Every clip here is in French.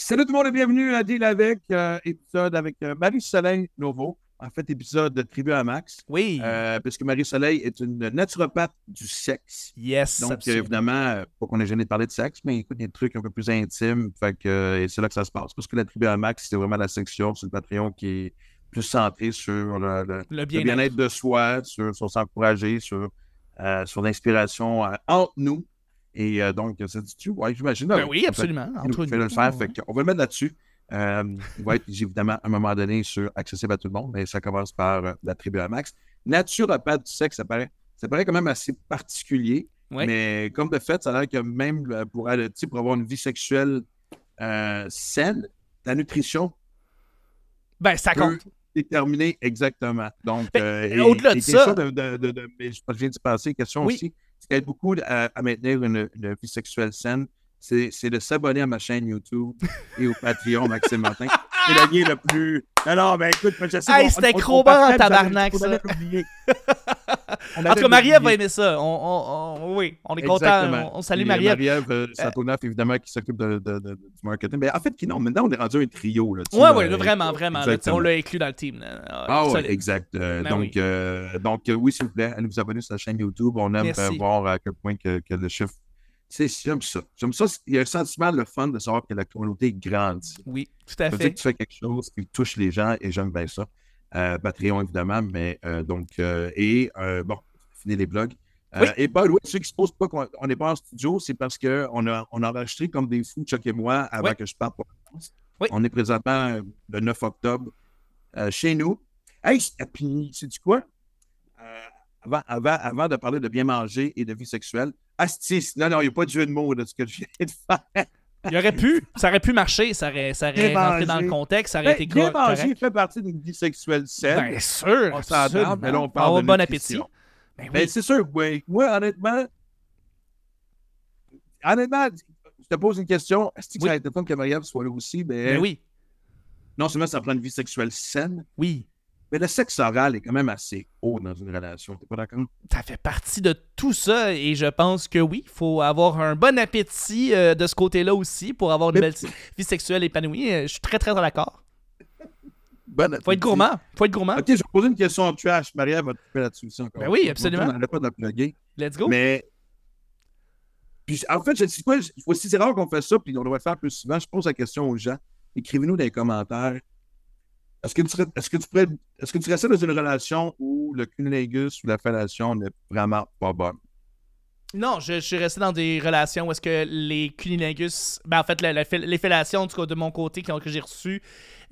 Salut tout le monde et bienvenue à Deal avec, euh, épisode avec euh, Marie-Soleil Novo. En fait, épisode de Tribu à Max. Oui. Euh, puisque Marie-Soleil est une naturopathe du sexe. yes. Donc, euh, absolument. évidemment, pas qu'on ait gêné de parler de sexe, mais écoute, des trucs un peu plus intimes. Fait que c'est là que ça se passe. Parce que la Tribu à Max, c'est vraiment la section sur le Patreon qui est plus centrée sur le, le- le le bien-être. de soi, sur, sur s'encourager, sur, sur l'inspiration entre nous. Et euh, donc, ça dit-tu? Oui, j'imagine. Ben oui, absolument. Entre nous fait nous. le faire. Ouais. Fait on va le mettre là-dessus. Euh, il va être évidemment à un moment donné sur accessible à tout le monde, mais ça commence par euh, la tribu à max. Naturopathe du sexe, ça paraît, ça paraît quand même assez particulier. Ouais. Mais comme de fait, ça a l'air que même euh, pour, aller- tu pour avoir une vie sexuelle saine, la nutrition Ben, ça compte. déterminer exactement. Donc, Ben, euh, au-delà de ça- De, de- de- de- mais je viens d'y passer, question Oui. aussi, ce qui aide beaucoup à, à maintenir une, une vie sexuelle saine, c'est c'est de s'abonner à ma chaîne YouTube et au Patreon Maxime Martin. C'est le lien le plus. Non, ben écoute, je sais Hey, c'était Crowbar en tabarnak, ça. tout cas, Marie-Ève va aimer ça. On, on- on- oui, on est Exactement. content. On, salue Marie-Ève. Marie-Ève euh, Satonoff, évidemment, qui s'occupe de, de- de- du marketing. Mais en fait, qui, non, maintenant, on est rendu un trio. Là, Ouais, là, euh, vraiment, vraiment. là, on l'a inclus dans le team. là. Ah oui, exact. Euh, Ben donc, oui. euh, donc euh, oui, s'il vous plaît, allez vous abonner sur la chaîne YouTube. On aime euh, voir à quel point que, que le chiffre. Tu sais, j'aime ça. J'aime ça. Il y a un sentiment, le fun de savoir que la communauté grandit. Oui, tout Ça à veut dire fait. que tu fais quelque chose qui touche les gens et j'aime bien ça. Euh, Patreon, évidemment, mais euh, donc, euh, et bon, fini les blogs. Euh. Et pas, oui, ceux qui se posent pas qu'on n'est pas en studio, c'est parce qu'on a, on a enregistré comme des fous, Chuck et moi, avant Oui. que je parte pour la France. Oui. On est présentement euh, le 9 octobre euh, chez nous. Hey, et puis, sais-tu quoi? Avant, avant, avant de parler de bien manger et de vie sexuelle, Asti, non, non, il n'y a pas de jeu de mots de ce que je viens de faire. Il aurait pu, ça aurait pu marcher, ça aurait, ça aurait rentré dans le contexte, ça aurait Ben, été bien co- manger fait partie d'une vie sexuelle saine. Bien sûr, On s'entend, mais là, on parle de bon appétit. Ben Ben, c'est sûr, oui. Moi, honnêtement, honnêtement, je te pose une question. Est-ce que Oui. ça a été fun que Marie-Ève soit là aussi? Mais Ben oui, non seulement ça prend une vie sexuelle saine, oui. Mais le sexe oral est quand même assez haut dans une relation. T'es pas d'accord? ça fait partie de tout ça et je pense que oui, il faut avoir un bon appétit euh, de ce côté-là aussi pour avoir une Mais- belle vie sexuelle épanouie. Euh, Je suis très très d'accord. Bon Faut être gourmand, faut être gourmand. OK, je vais poser une question en trash. Marie-Ève va te couper là-dessus aussi encore. Ben oui, absolument. On n'arrête pas de la plugger. Let's go. Mais. Puis, en fait, je sais quoi, c'est rare qu'on fait ça, puis on devrait le faire plus souvent. Je pose la question aux gens. Écrivez-nous dans les commentaires. Est-ce que tu est-ce que tu pourrais, est-ce que tu restais dans une relation où le cunnilingus ou la fellation n'est vraiment pas bonne? Non, je, je suis resté dans des relations où est-ce que les cunilingus, ben en fait, la- la fel- les fellations en tout cas, de mon côté que, que j'ai reçues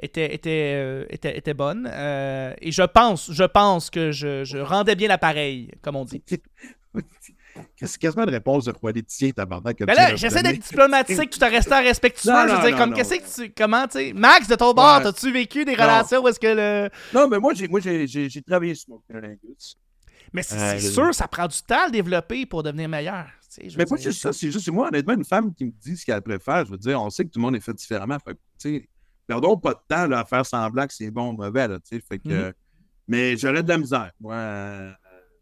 étaient, étaient, euh, étaient, étaient bonnes. Euh, et je pense, je pense que je, je rendais bien l'appareil, comme on dit. C'est quasiment une réponse de politicien, tabarnak. viens là, j'essaie d'être diplomatique tout en restant respectueux. Non, je veux non, dire, non, comme qu'est-ce que tu. Comment, tu sais. Max, de ton bord, Ouais. t'as-tu vécu des relations où est-ce que le. Non, mais moi, j'ai, moi, j'ai, j'ai, j'ai travaillé sur mon cunnilingus. Mais c'est Euh, c'est sûr, ça prend du temps à le développer pour devenir meilleur. tu sais, Mais pas juste ça, c'est juste moi, honnêtement, une femme qui me dit ce qu'elle préfère, je veux dire, on sait que tout le monde est fait différemment. Fait tu sais, perdons pas de temps là, à faire semblant que c'est bon ou mauvais, là, tu sais. Fait que, Mhm. euh, mais j'aurais de la misère, moi.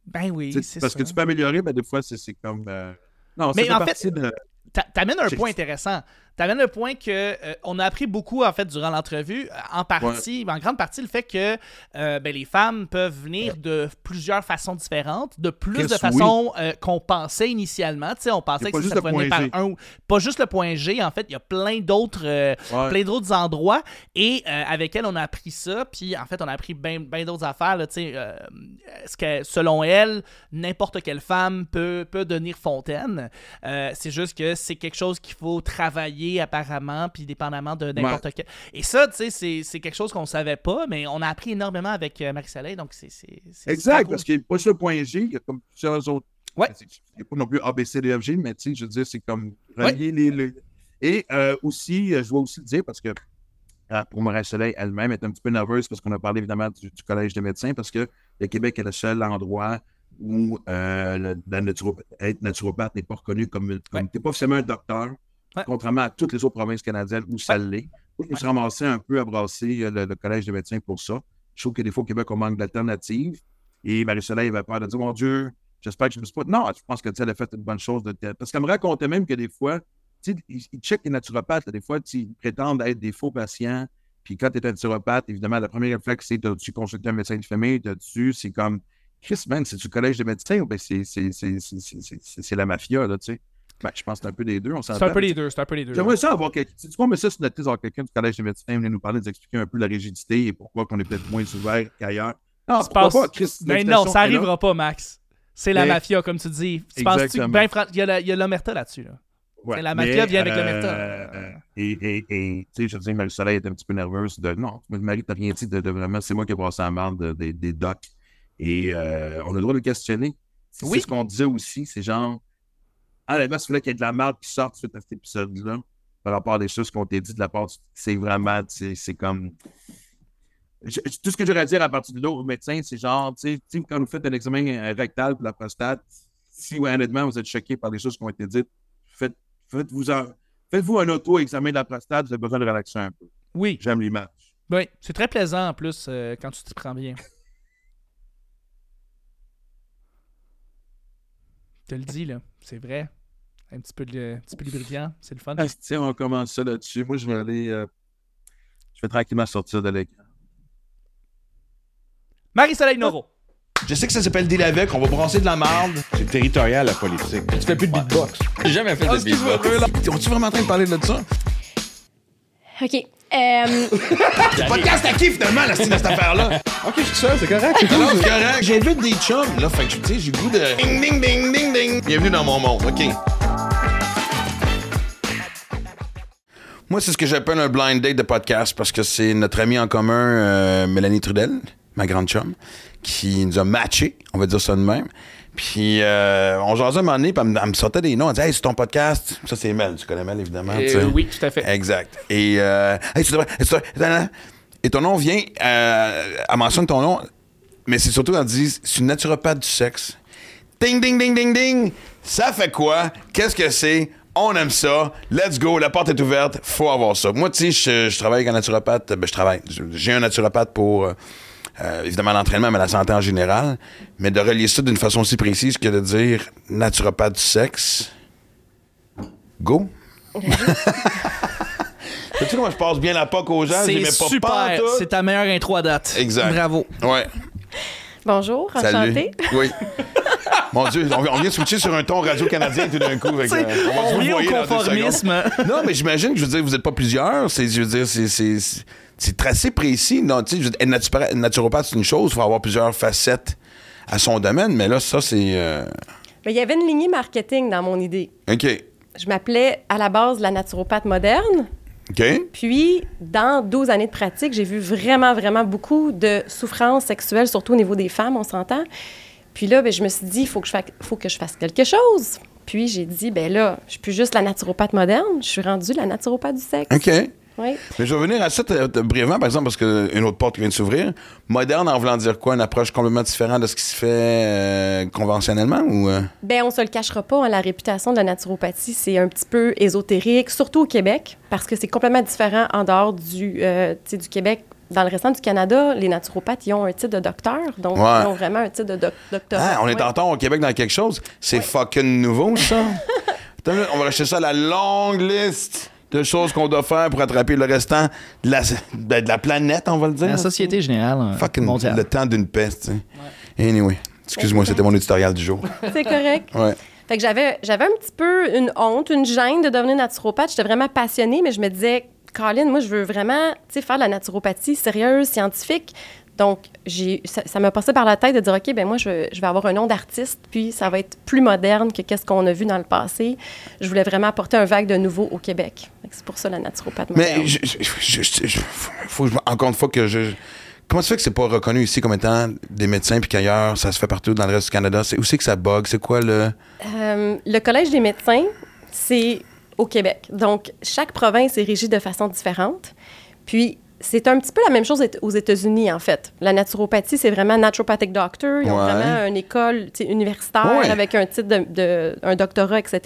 Ben oui, c'est parce ça. que tu peux améliorer, mais des fois, c'est, comme. euh, Non, Mais en partie de. T'a- T'amènes un point intéressant. T'amènes le point que euh, on a appris beaucoup en fait durant l'entrevue, euh, en partie, en grande partie le fait que euh, ben, les femmes peuvent venir de plusieurs façons différentes, de plus de façons euh, qu'on pensait initialement. Tu sais, on pensait que ça venir point par un ou pas juste le point G. En fait, il y a plein d'autres Ouais. plein d'autres endroits et avec elle on a appris ça puis en fait on a appris bien d'autres affaires là, tu sais ce que selon elle n'importe quelle femme peut peut devenir fontaine c'est juste que c'est quelque chose qu'il faut travailler apparemment puis dépendamment de n'importe quel et ça tu sais c'est- quelque chose qu'on savait pas mais on a appris énormément avec euh, Marie-Soleil donc c'est Exact, parce qu'il n'y a pas le point G, il y a comme plusieurs autres. Ouais. Il n'y a pas non plus A, B, C, D, F, G, mais tu sais, je veux dire, c'est comme relier les, les- Et euh, aussi, euh, je dois aussi le dire, parce que pour Marie Soleil elle-même est un petit peu nerveuse parce qu'on a parlé évidemment du, du Collège des médecins, parce que le Québec est le seul endroit où euh, le- la être naturopathe n'est pas reconnu comme. comme Ouais. Tu n'es pas forcément un docteur, Ouais. contrairement à toutes les autres provinces canadiennes où ça l'est. Je me suis ramassé un peu à brasser euh, le, le Collège des médecins pour ça. Je trouve que des fois au Québec, on manque d'alternatives. Et Marie-Soleil avait peur de dire Mon Dieu, j'espère que je ne me suis pas. Non, je pense que tu a fait une bonne chose. De... Parce qu'elle me racontait même que des fois, tu tu sais, ils, ils checkent les naturopathes. là. Des fois, tu ils prétendent être des faux patients. Puis quand tu es un naturopathe, évidemment, le premier réflexe, c'est as-tu consulté un médecin de famille? As-tu, c'est comme, Chris, man, c'est du collège de médecins ou ben c'est la mafia, là, tu sais? Ben, je pense que c'est un peu des deux, on. C'est un peu les deux, c'est un peu les deux. J'aimerais ça avoir quelqu'un. Tu sais, on met ça sur notre avoir quelqu'un du collège des médecins venir nous parler, nous expliquer un peu la rigidité et pourquoi qu'on est peut-être moins ouvert qu'ailleurs. Non, pourquoi pas, Chris? Mais l'invitation non, ça est là. arrivera pas, Max. C'est la Mais- mafia, comme tu dis. Tu penses-tu que ben il y a la- il y a l'omerta là-dessus, là. Ouais, la mafia vient avec l'omerta. euh, Et, tu sais, je dis, Marie-Soleil est un petit peu nerveuse de non, Marie, t'as rien dit de, de vraiment, c'est moi qui ai passé la marde de- des- des docs. Et euh, on a le droit de le questionner. C'est ce qu'on disait aussi, c'est genre, ah, là, il fallait qu'il y ait de la merde qui sorte suite à cet épisode-là, par rapport à des choses qu'on t'a dit de la part, c'est vraiment, c'est c'est comme. Je- tout ce que j'aurais à dire à partir de là au médecin, c'est genre, tu sais, quand vous faites un examen euh, rectal pour la prostate, si ouais, honnêtement vous êtes choqué par les choses qui ont été dites, faites, faites-vous un, faites-vous un auto-examen de la prostate, vous avez besoin de relaxer un peu. Oui, J'aime l'image. oui. C'est très plaisant en plus euh, quand tu t'y prends bien. Te le dis, là. C'est vrai. Un petit peu de, un petit peu lubrifiant, c'est le fun. Ah, tiens, on commence ça là-dessus. Moi, je vais aller. euh, je vais tranquillement sortir de l'écran. Marie-Soleil Noro. Je sais que ça s'appelle deal avec, on va brasser de la marde. C'est territorial, la politique. Tu fais plus de beatbox. J'ai jamais fait de beatbox. On-tu vraiment en train de parler de ça? OK. Euh, Podcast à qui, finalement, la style de cette affaire-là? Ok, je suis ça, c'est correct. C'est correct. J'invite des chums, là, fait que, tu sais, j'ai le goût de... Ding, ding, ding, ding, ding. Bienvenue dans mon monde, ok. Moi, c'est ce que j'appelle un blind date de podcast parce que c'est notre ami en commun, euh, Mélanie Trudel, ma grande chum, qui nous a matché, on va dire ça de même. Puis, euh, on jasait un moment donné, puis elle me- elle me sortait des noms. Elle disait, hey, c'est ton podcast. Ça, c'est Mel. Tu connais Mel, évidemment. Euh, oui, tout à fait. Exact. Et, euh, hey, tu devrais- et ton nom vient, euh, elle mentionne ton nom, mais c'est surtout, elle dit, c'est une naturopathe du sexe. Ding, ding, ding, ding, ding. Ça fait quoi? Qu'est-ce que c'est? On aime ça. Let's go. La porte est ouverte. Faut avoir ça. Moi, tu sais, je, je travaille avec un naturopathe. Ben, je travaille. J'ai un naturopathe pour, euh, évidemment, l'entraînement, mais la santé en général. Mais de relier ça d'une façon aussi précise que de dire naturopathe du sexe. Go. Sais-tu comment je passe bien la POC aux gens? C'est super. C'est ta meilleure intro à date. Exact. Bravo. Ouais. bonjour, Salut. enchantée. Oui. Mon Dieu, on, on vient de switcher sur un ton radio-canadien tout d'un coup. T'sais, euh, va on vous revient au conformisme. Non, mais j'imagine que je veux dire, vous n'êtes pas plusieurs. C'est, je veux dire, c'est, c'est, assez précis. Non, tu sais, naturopathe, c'est une chose. Il faut avoir plusieurs facettes à son domaine. Mais là, ça, c'est. euh, Mais il y avait une lignée marketing dans mon idée. OK. Je m'appelais à la base la naturopathe moderne. OK. Puis, dans 12 années de pratique, j'ai vu vraiment, vraiment beaucoup de souffrances sexuelles, surtout au niveau des femmes, on s'entend. Puis là, ben, je me suis dit, il faut, que je fa- faut que je fasse quelque chose. Puis j'ai dit, ben là, je suis plus juste la naturopathe moderne, je suis rendue la naturopathe du sexe. OK. Oui. Mais je vais revenir à ça brièvement, par exemple, parce qu'une autre porte qui vient de s'ouvrir. Moderne en voulant dire quoi? Une approche complètement différente de ce qui se fait euh, conventionnellement ou. euh? Ben, on se le cachera pas, hein, la réputation de la naturopathie, c'est un petit peu ésotérique, surtout au Québec, parce que c'est complètement différent en dehors du, euh, du Québec. Dans le restant du Canada, les naturopathes, ils ont un titre de docteur, donc Ouais. ils ont vraiment un titre de doc- doctorat. Ah, on est en temps au Québec dans quelque chose. C'est fucking nouveau, ça. Attends, on va rajouter ça à la longue liste de choses qu'on doit faire pour attraper le restant de la, de de la planète, on va le dire. La Société générale euh, Fucking mondiale. le temps d'une peste. Anyway, excuse-moi, c'était mon éditorial du jour. C'est correct. Ouais. Fait que j'avais, j'avais un petit peu une honte, une gêne de devenir naturopathe. J'étais vraiment passionnée, mais je me disais, Colin, moi, je veux vraiment tu sais, faire de la naturopathie sérieuse, scientifique. Donc, j'ai, ça, m'a passé par la tête de dire, OK, ben moi, je, vais- je vais avoir un nom d'artiste, puis ça va être plus moderne que qu'est-ce qu'on a vu dans le passé. Je voulais vraiment apporter un vague de nouveau au Québec. C'est pour ça la naturopathe moderne. Mais je, je- faut encore une fois que je. Comment ça fait que c'est pas reconnu ici comme étant des médecins puis qu'ailleurs ça se fait partout dans le reste du Canada? C'est où c'est que ça bug? C'est quoi le? Euh, le Collège des médecins, c'est au Québec. Donc, chaque province est régie de façon différente. Puis, c'est un petit peu la même chose aux États-Unis, en fait. La naturopathie, c'est vraiment naturopathic doctor. Ils ont Ouais. vraiment une école universitaire Ouais. avec un titre de, de- un doctorat, etc.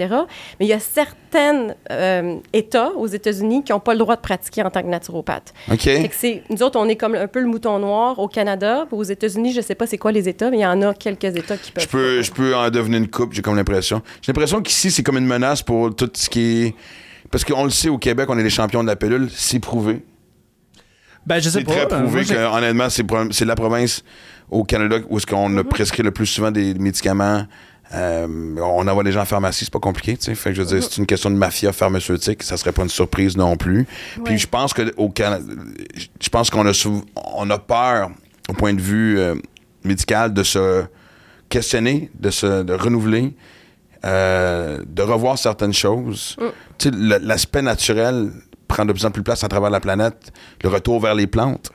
Mais il y a certains euh, États aux États-Unis qui n'ont pas le droit de pratiquer en tant que naturopathe. OK. Fait que nous autres, on est comme un peu le mouton noir au Canada. Aux États-Unis, je sais pas c'est quoi les États, mais il y en a quelques États qui peuvent. Je peux, je peux en devenir une coupe, j'ai comme l'impression. J'ai l'impression qu'ici, c'est comme une menace pour tout ce qui est Parce qu'on le sait, au Québec, on est les champions de la pilule. C'est prouvé. Ben, je sais C'est pas. très euh, prouvé que, honnêtement, c'est c'est la province au Canada où est-ce qu'on a prescrit le plus souvent des médicaments. Euh, on envoie les gens en pharmacie, c'est pas compliqué. Fait que je veux dire, c'est une question de mafia pharmaceutique, ça serait pas une surprise non plus. Puis je pense que au Canada, je pense qu'on a sou- on a peur au point de vue euh, médical de se questionner, de se de renouveler, euh, de revoir certaines choses. Mm. L'aspect naturel prend de plus en plus de place à travers la planète, le retour vers les plantes.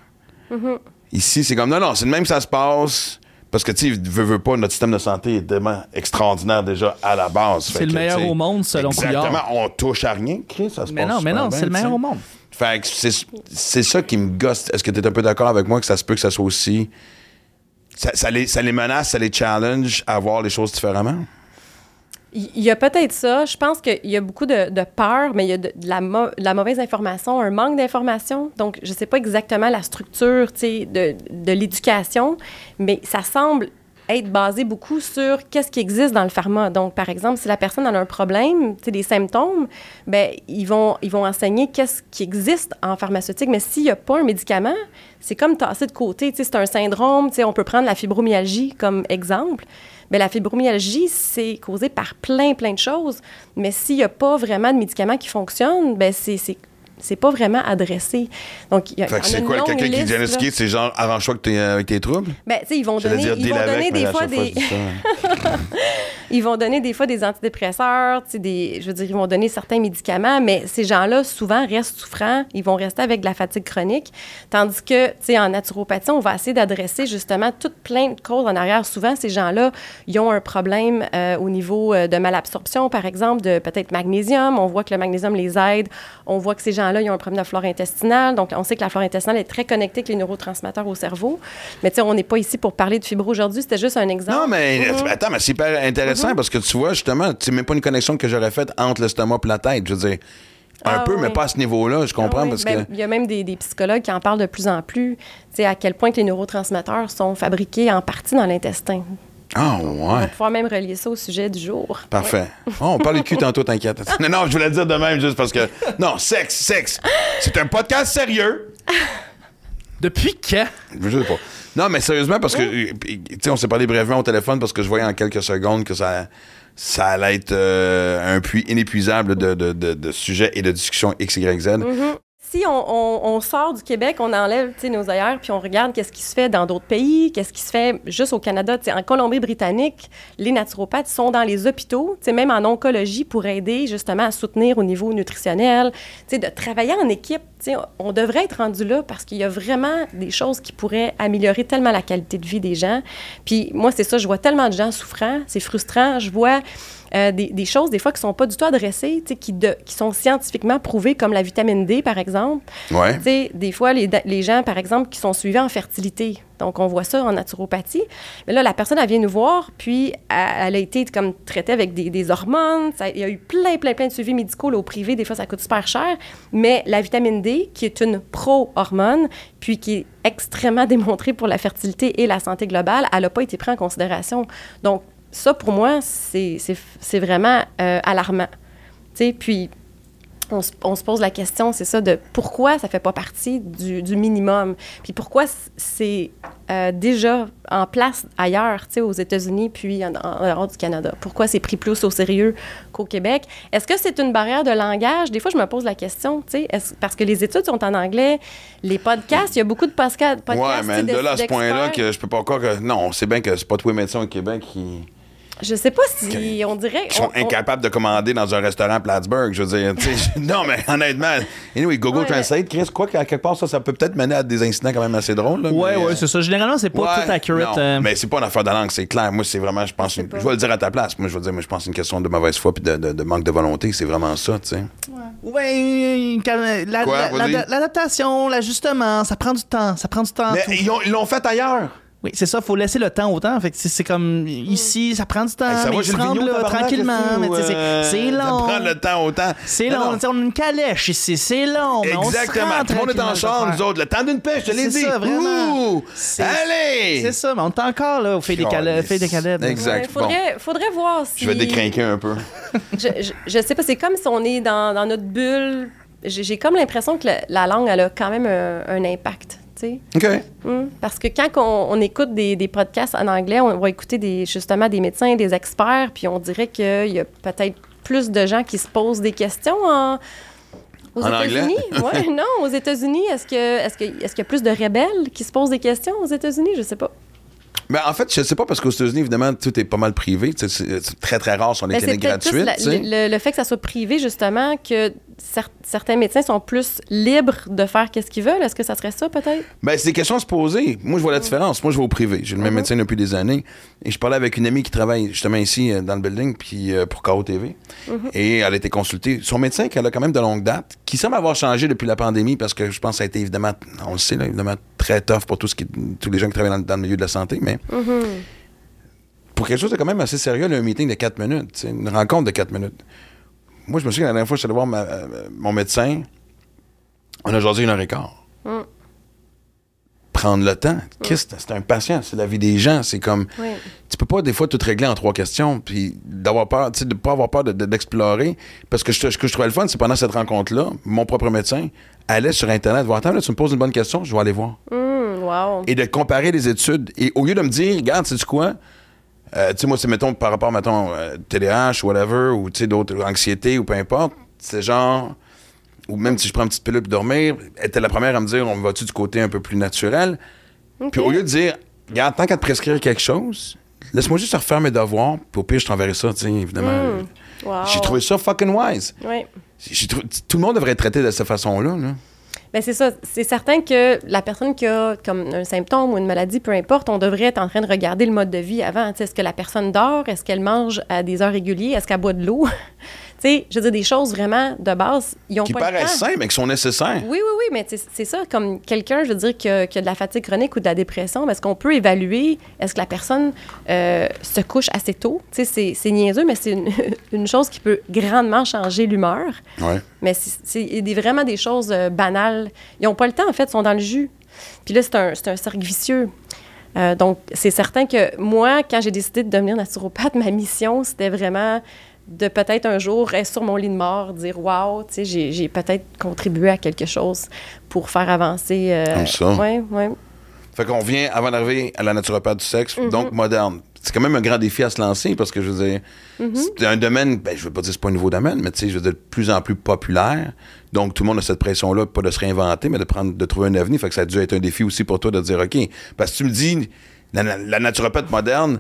Mm-hmm. Ici, c'est comme non, non, c'est de même que ça se passe. Parce que, tu sais, veux, veux pas, notre système de santé est tellement extraordinaire déjà à la base. C'est le meilleur au monde, selon Exactement, on touche à rien. Chris, ça se Mais passe non, mais non, c'est le meilleur au monde. Fait que c'est c'est ça qui me gosse. Est-ce que tu es un peu d'accord avec moi que ça se peut que ça soit aussi. Ça, ça les, ça les menace, ça les challenge à voir les choses différemment? Il y a peut-être ça. Je pense qu'il y a beaucoup de, peur, mais il y a de, la, la mauvaise information, un manque d'information. Donc, je ne sais pas exactement la structure de, de l'éducation, mais ça semble être basé beaucoup sur qu'est-ce qui existe dans le pharma. Donc, par exemple, si la personne a un problème, des symptômes, ben ils vont, ils vont enseigner qu'est-ce qui existe en pharmaceutique. Mais s'il n'y a pas un médicament, c'est comme tasser de côté. C'est un syndrome. On peut prendre la fibromyalgie comme exemple. Bien, la fibromyalgie, c'est causé par plein, plein de choses. Mais s'il n'y a pas vraiment de médicaments qui fonctionnent, ben c'est, c'est, pas vraiment adressé. Donc, il y a, Fait que c'est quoi, quelqu'un qui là. diagnostiqué, c'est genre arrange-toi avec tes, avec tes troubles? Ben, tu sais, ils vont donner, dire ils vont avec, donner des fois des... ça. Ils vont donner des fois des antidépresseurs, tu sais, des, je veux dire, ils vont donner certains médicaments, mais ces gens-là, souvent, restent souffrants. Ils vont rester avec de la fatigue chronique. Tandis que, tu sais, en naturopathie, on va essayer d'adresser justement toutes plein de causes en arrière. Souvent, ces gens-là, ils ont un problème euh, au niveau euh, de malabsorption, par exemple, de peut-être magnésium. On voit que le magnésium les aide. On voit que ces gens-là, ils ont un problème de flore intestinale. Donc, on sait que la flore intestinale est très connectée avec les neurotransmetteurs au cerveau. Mais, tu sais, on n'est pas ici pour parler de fibro aujourd'hui. C'était juste un exemple. Non, mais Mhm. attends, mais c'est hyper intéressant parce que tu vois, justement, c'est même pas une connexion que j'aurais faite entre l'estomac et la tête. Je veux dire, un Ah, peu, mais pas à ce niveau-là, je comprends Ah oui, parce ben, que. Il y a même des, des psychologues qui en parlent de plus en plus, tu sais, à quel point que les neurotransmetteurs sont fabriqués en partie dans l'intestin. Ah, On va ouais. pouvoir même relier ça au sujet du jour. Parfait. Oh, on parle de cul tantôt, t'inquiète. Non, non, je voulais dire de même juste parce que. Non, sexe, sexe. C'est un podcast sérieux. Depuis quand? Je sais pas. Non, mais sérieusement, parce que, euh, tu sais, on s'est parlé brièvement au téléphone parce que je voyais en quelques secondes que ça, ça allait être euh, un puits inépuisable de, de, de, de sujets et de discussions X, Y, Z. Si on, on- on sort du Québec, on enlève nos ailleurs, puis on regarde qu'est-ce qui se fait dans d'autres pays, qu'est-ce qui se fait juste au Canada. Tu sais, En Colombie-Britannique, les naturopathes sont dans les hôpitaux, même en oncologie, pour aider justement à soutenir au niveau nutritionnel, de travailler en équipe. Sais, On devrait être rendu là parce qu'il y a vraiment des choses qui pourraient améliorer tellement la qualité de vie des gens. Puis moi, c'est ça, je vois tellement de gens souffrants, c'est frustrant. Je vois euh, des, des choses, des fois, qui sont pas du tout adressées, qui, de- qui sont scientifiquement prouvées, comme la vitamine D, par exemple. Ouais. Des fois, les, les gens, par exemple, qui sont suivis en fertilité, donc on voit ça en naturopathie, mais là, la personne, elle vient nous voir, puis elle, elle a été comme traitée avec des, des hormones, ça- il y a eu plein, plein, plein de suivis médicaux là, au privé, des fois, ça coûte super cher, mais la vitamine D, qui est une pro-hormone, puis qui est extrêmement démontrée pour la fertilité et la santé globale, elle n'a pas été prise en considération. Donc, ça, pour moi, c'est vraiment euh, alarmant. Tu sais, puis on, se- on se pose la question, c'est ça, de pourquoi ça fait pas partie du, du minimum, puis pourquoi c'est euh, déjà en place ailleurs, tu sais, aux États-Unis, puis en, en dehors du Canada? Pourquoi c'est pris plus au sérieux qu'au Québec? Est-ce que c'est une barrière de langage? Des fois, je me pose la question, tu sais, parce que les études sont en anglais, les podcasts, il y a beaucoup de podcasts. Ouais, mais de là à ce point-là que je peux pas encore que. Non, on sait bien que c'est pas tous les médecins au Québec qui, Je sais pas si on dirait... qui sont on- on- incapables de commander dans un restaurant à Plattsburgh. Je veux dire, non, mais honnêtement, anyway, Google Ouais, Translate, Chris, quoi qu'à quelque part, ça, ça peut peut-être mener à des incidents quand même assez drôles. là, Ouais, mais, ouais, c'est ça. Généralement, c'est pas ouais, tout accurate. non, euh, Mais c'est pas une affaire de langue, c'est clair. Moi, c'est vraiment, je pense, une- je vais le dire à ta place. Moi, je vais dire, moi, je pense que c'est une question de mauvaise foi puis de, de- de manque de volonté. C'est vraiment ça, tu sais. Ouais, la- la- l'adaptation, l'ajustement, ça prend du temps. Ça prend du temps. Mais ils ils l'ont fait ailleurs. Oui, c'est ça, faut laisser le temps au temps. Fait que c'est- c'est comme ici, ça prend du temps, Hey, ça mais va, il se Gilles rend Vigneault, là, tabarnak, tranquillement. c'est- euh, c'est Ça long. prend le temps autant. C'est Non, long. non. On a une calèche ici, c'est long. mais on se Exactement. Tout le monde est en char, les nous autres. Le temps d'une pêche, je te l'ai C'est dit. ça, vraiment. Ouh! C'est- Allez! C'est ça, mais on est encore là au fait des calèbres. Exact. Ouais, faudrait, faudrait voir si. Je vais décrinquer un peu. je, je, je sais pas, c'est comme si on est dans, dans notre bulle. J'ai j'ai comme l'impression que la, la langue, elle a quand même un, un impact. Hum, Parce que quand on, on écoute des, des podcasts en anglais, on va écouter des, justement des médecins, des experts, puis on dirait qu'il y a peut-être plus de gens qui se posent des questions en, aux États-Unis. Ouais, non, aux États-Unis, est-ce que est-ce que est-ce qu'il y a plus de rebelles qui se posent des questions aux États-Unis? Je sais pas. Mais en fait, je sais pas parce qu'aux États-Unis, évidemment, tout est pas mal privé. C'est très, très rare sur les Ben, cliniques gratuites. la- le fait que ça soit privé, justement, que cer- certains médecins sont plus libres de faire qu'est-ce qu'ils veulent. Est-ce que ça serait ça, peut-être? Ben, c'est des questions à se poser. Moi, je vois la différence. Moi, je vais au privé. J'ai le même médecin depuis des années. Et je parlais avec une amie qui travaille justement ici euh, dans le building puis euh, pour KO TV. Mhm. Et elle a été consultée. Son médecin, qu'elle a quand même de longue date, qui semble avoir changé depuis la pandémie parce que je pense que ça a été évidemment, on le sait, là, évidemment, très tough pour tout ce qui, tous les gens qui travaillent dans, dans le milieu de la santé. Mais Mhm. pour quelque chose de quand même assez sérieux, là, un meeting de 4 minutes, une rencontre de 4 minutes. Moi, je me souviens la dernière fois que je suis allé voir ma- euh, mon médecin, on a jasé une heure et quart. Mm. Prendre le temps. Christ, c'est un patient, c'est la vie des gens. C'est comme. Oui. Tu peux pas des fois tout régler en trois questions, puis d'avoir peur, tu sais, de pas avoir peur de- de- d'explorer. Parce que je, ce que je trouvais le fun, c'est pendant cette rencontre-là, mon propre médecin allait sur Internet voir Attends, là, tu me poses une bonne question, je vais aller voir wow. et de comparer les études. Et au lieu de me dire, regarde, sais-tu quoi? Euh, tu sais, moi, c'est, mettons, par rapport, mettons, euh, TDAH ou whatever, ou, tu sais, d'autres, anxiété ou peu importe, c'est genre, ou même si je prends une petite pilule pour dormir, elle était la première à me dire, on va-tu du côté un peu plus naturel? Puis au lieu de dire, regarde, tant qu'à te prescrire quelque chose, laisse-moi juste refaire mes devoirs, puis au pire, je t'enverrai ça, tu sais, évidemment. Wow. J'ai trouvé ça fucking wise. Oui. J'ai trou- Tout le monde devrait être traité de cette façon-là, là. Ben c'est ça. C'est certain que la personne qui a comme un symptôme ou une maladie, peu importe, on devrait être en train de regarder le mode de vie avant. Est-ce que la personne dort? Est-ce qu'elle mange à des heures régulières? Est-ce qu'elle boit de l'eau? Tu sais, je veux dire, des choses vraiment de base, ils ont Qui pas le paraissent temps. simples, mais qui sont nécessaires. Oui, oui, oui, mais c'est ça, comme quelqu'un, je veux dire, qui a, qui a de la fatigue chronique ou de la dépression, est-ce qu'on peut évaluer, est-ce que la personne euh, se couche assez tôt? Tu sais, c'est- niaiseux, mais c'est une, une chose qui peut grandement changer l'humeur. Ouais. Mais c'est- vraiment des choses euh, banales. Ils n'ont pas le temps, en fait, ils sont dans le jus. Puis là, c'est un, c'est un cercle vicieux. Euh, donc, c'est certain que moi, quand j'ai décidé de devenir naturopathe, ma mission, c'était vraiment de peut-être un jour être sur mon lit de mort, dire Waouh, tu sais, j'ai j'ai peut-être contribué à quelque chose pour faire avancer. euh, Comme ça. Ouais, ouais. Fait qu'on vient avant d'arriver à la naturopathe du sexe, Mhm. donc moderne. C'est quand même un grand défi à se lancer parce que je veux dire, Mhm. c'est un domaine, ben, je veux pas dire que c'est pas un nouveau domaine, mais tu sais, je veux dire, de plus en plus populaire. Donc tout le monde a cette pression-là, pas de se réinventer, mais de prendre, de trouver un avenir. Fait que ça a dû être un défi aussi pour toi de dire, OK, parce que tu me dis, la, la naturopathe moderne,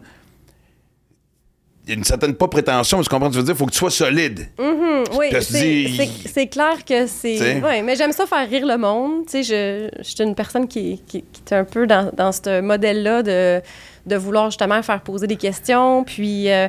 il y a une certaine pas prétention, mais tu comprends je veux dire, faut que tu sois solide. Hum, oui, c'est dit- c'est- c'est clair que c'est. Mais j'aime ça faire rire le monde. Tu sais, je, je suis une personne qui, qui, qui est un peu dans, dans ce modèle-là de, de vouloir justement faire poser des questions. Puis. euh,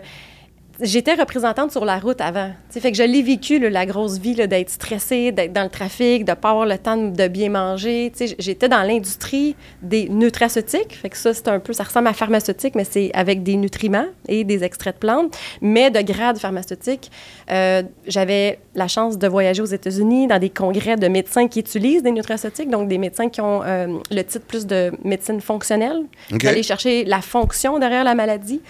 J'étais représentante sur la route avant. Tu sais, fait que je l'ai vécu, là, la grosse vie, d'être stressée, d'être dans le trafic, de ne pas avoir le temps de, bien manger. J'étais dans l'industrie des nutraceutiques. Fait que ça, c'est un peu, ça ressemble à pharmaceutique, mais c'est avec des nutriments et des extraits de plantes, mais de grade pharmaceutique. Euh, J'avais la chance de voyager aux États-Unis dans des congrès de médecins qui utilisent des nutraceutiques, donc des médecins qui ont euh, le titre plus de médecine fonctionnelle, OK. d'aller chercher la fonction derrière la maladie.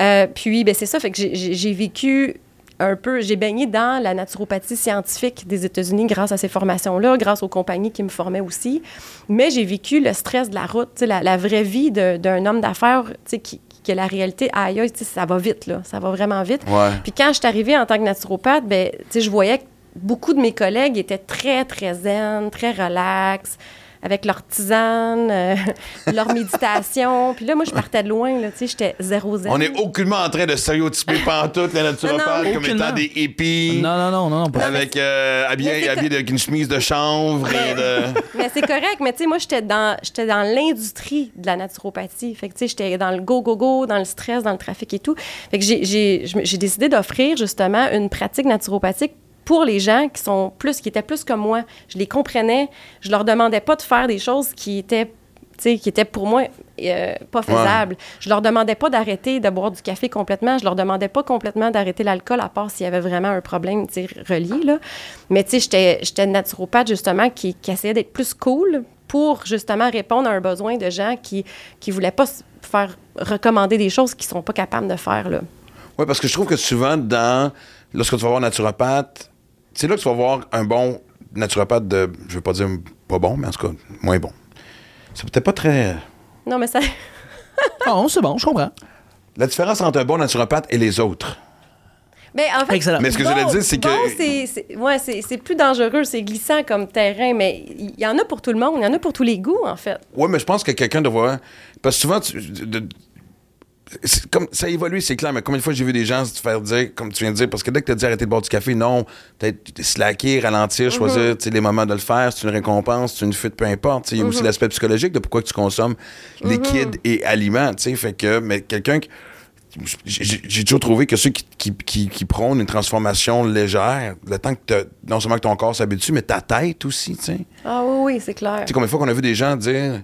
Euh, puis, ben, c'est ça, fait que j'ai- vécu un peu, j'ai baigné dans la naturopathie scientifique des États-Unis grâce à ces formations-là, grâce aux compagnies qui me formaient aussi. Mais j'ai vécu le stress de la route, la, la vraie vie d'un homme d'affaires, qui, a la réalité, aïe, ça va vite, là, ça va vraiment vite. Ouais. Puis quand je suis arrivée en tant que naturopathe, ben, je voyais que beaucoup de mes collègues étaient très, très zen, très relax, avec leur tisane, euh, leur méditation. Puis là, moi, je partais de loin, là, tu sais, j'étais zéro zen. On est aucunement en train de stéréotyper pantoute la naturopathe comme étant des hippies. Non, non, non, non, non, pas Avec euh, Mais habillé, c'est habillé avec une chemise de chanvre et de. Mais c'est correct, mais tu sais, moi, j'étais dans, j'étais dans l'industrie de la naturopathie. Fait que, tu sais, j'étais dans le go-go-go, dans le stress, dans le trafic et tout. Fait que j'ai, j'ai, j'ai décidé d'offrir, justement, une pratique naturopathique pour les gens qui sont plus, qui étaient plus comme moi. Je les comprenais. Je leur demandais pas de faire des choses qui étaient qui étaient pour moi euh, pas faisables. Je leur demandais pas d'arrêter de boire du café complètement. Je leur demandais pas complètement d'arrêter l'alcool, à part s'il y avait vraiment un problème, relié, là. Mais, tu sais, j'étais- naturopathe, justement, qui, qui essayait d'être plus cool pour, justement, répondre à un besoin de gens qui qui voulaient pas faire recommander des choses qu'ils sont pas capables de faire, là. Oui, parce que je trouve que souvent, dans lorsque tu vas voir un naturopathe, c'est là que tu vas voir un bon naturopathe de, je veux pas dire pas bon, mais en tout cas, moins bon. C'est peut-être pas très. Non, mais ça... Non, c'est bon, je comprends. La différence entre un bon naturopathe et les autres. Mais en fait, Excellent. Mais ce que je voulais dire, c'est que- bon, c'est- c'est ouais, c'est- c'est plus dangereux, c'est glissant comme terrain, mais il y en a pour tout le monde, il y en a pour tous les goûts, en fait. Oui, mais je pense que quelqu'un doit voir. Parce que souvent, tu- de- de- c'est comme ça évolue, c'est clair, mais combien de fois j'ai vu des gens se faire dire, comme tu viens de dire, parce que dès que tu as dit arrêter de boire du café, non, peut-être slacker, ralentir, choisir tu sais, les moments de le faire, c'est une récompense, c'est une fuite, peu importe. Il y a aussi l'aspect psychologique de pourquoi tu consommes liquide et aliments. tu sais. Fait que, mais quelqu'un qui. J'ai toujours trouvé que ceux qui, qui, qui- qui prônent une transformation légère, le temps que non seulement que ton corps s'habitue, mais ta tête aussi, tu sais. Ah oui, oui, c'est clair. Tu sais, combien de fois qu'on a vu des gens dire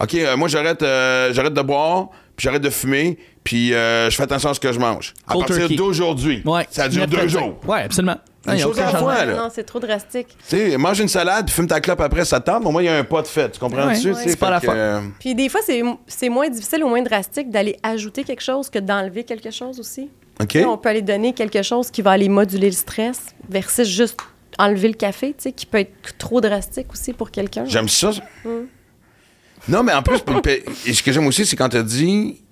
OK, euh, moi, j'arrête euh, j'arrête de boire, puis j'arrête de fumer, puis euh, je fais attention à ce que je mange. À Cold partir turkey. d'aujourd'hui. Ouais. Ça dure deux jours. Ouais, absolument. Une Il y a chose aucun à la changement. fois, là. Non, c'est trop drastique. Tu sais, mange une salade, puis fume ta clope après, ça te tente. Au moins, il y a un pas de fait. Tu comprends-tu? Ouais, Tu sais, c'est pas fait la que, fin. euh, Puis des fois, c'est c'est moins difficile ou moins drastique d'aller ajouter quelque chose que d'enlever quelque chose aussi. OK. On peut aller donner quelque chose qui va aller moduler le stress versus juste enlever le café, tu sais, qui peut être trop drastique aussi pour quelqu'un. J'aime ça. Non, mais en plus, et ce que j'aime aussi, c'est quand tu as dit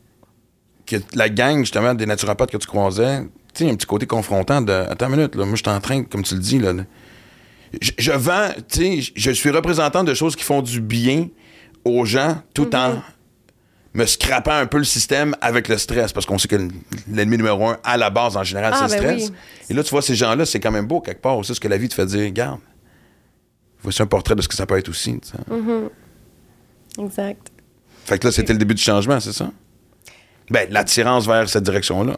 que la gang, justement, des naturopathes que tu croisais, tu sais, un petit côté confrontant de. Attends une minute, là, moi, je suis en train, comme tu le dis, là. Je, je vends, tu sais, je suis représentant de choses qui font du bien aux gens tout en me scrapant un peu le système avec le stress, parce qu'on sait que l'ennemi numéro un, à la base, en général, Ah, c'est le ben stress. oui. Et là, tu vois, ces gens-là, c'est quand même beau, quelque part, aussi, ce que la vie te fait dire, regarde, voici un portrait de ce que ça peut être aussi, sais. Exact. Fait que là, c'était le début du changement, c'est ça? Ben, l'attirance vers cette direction-là.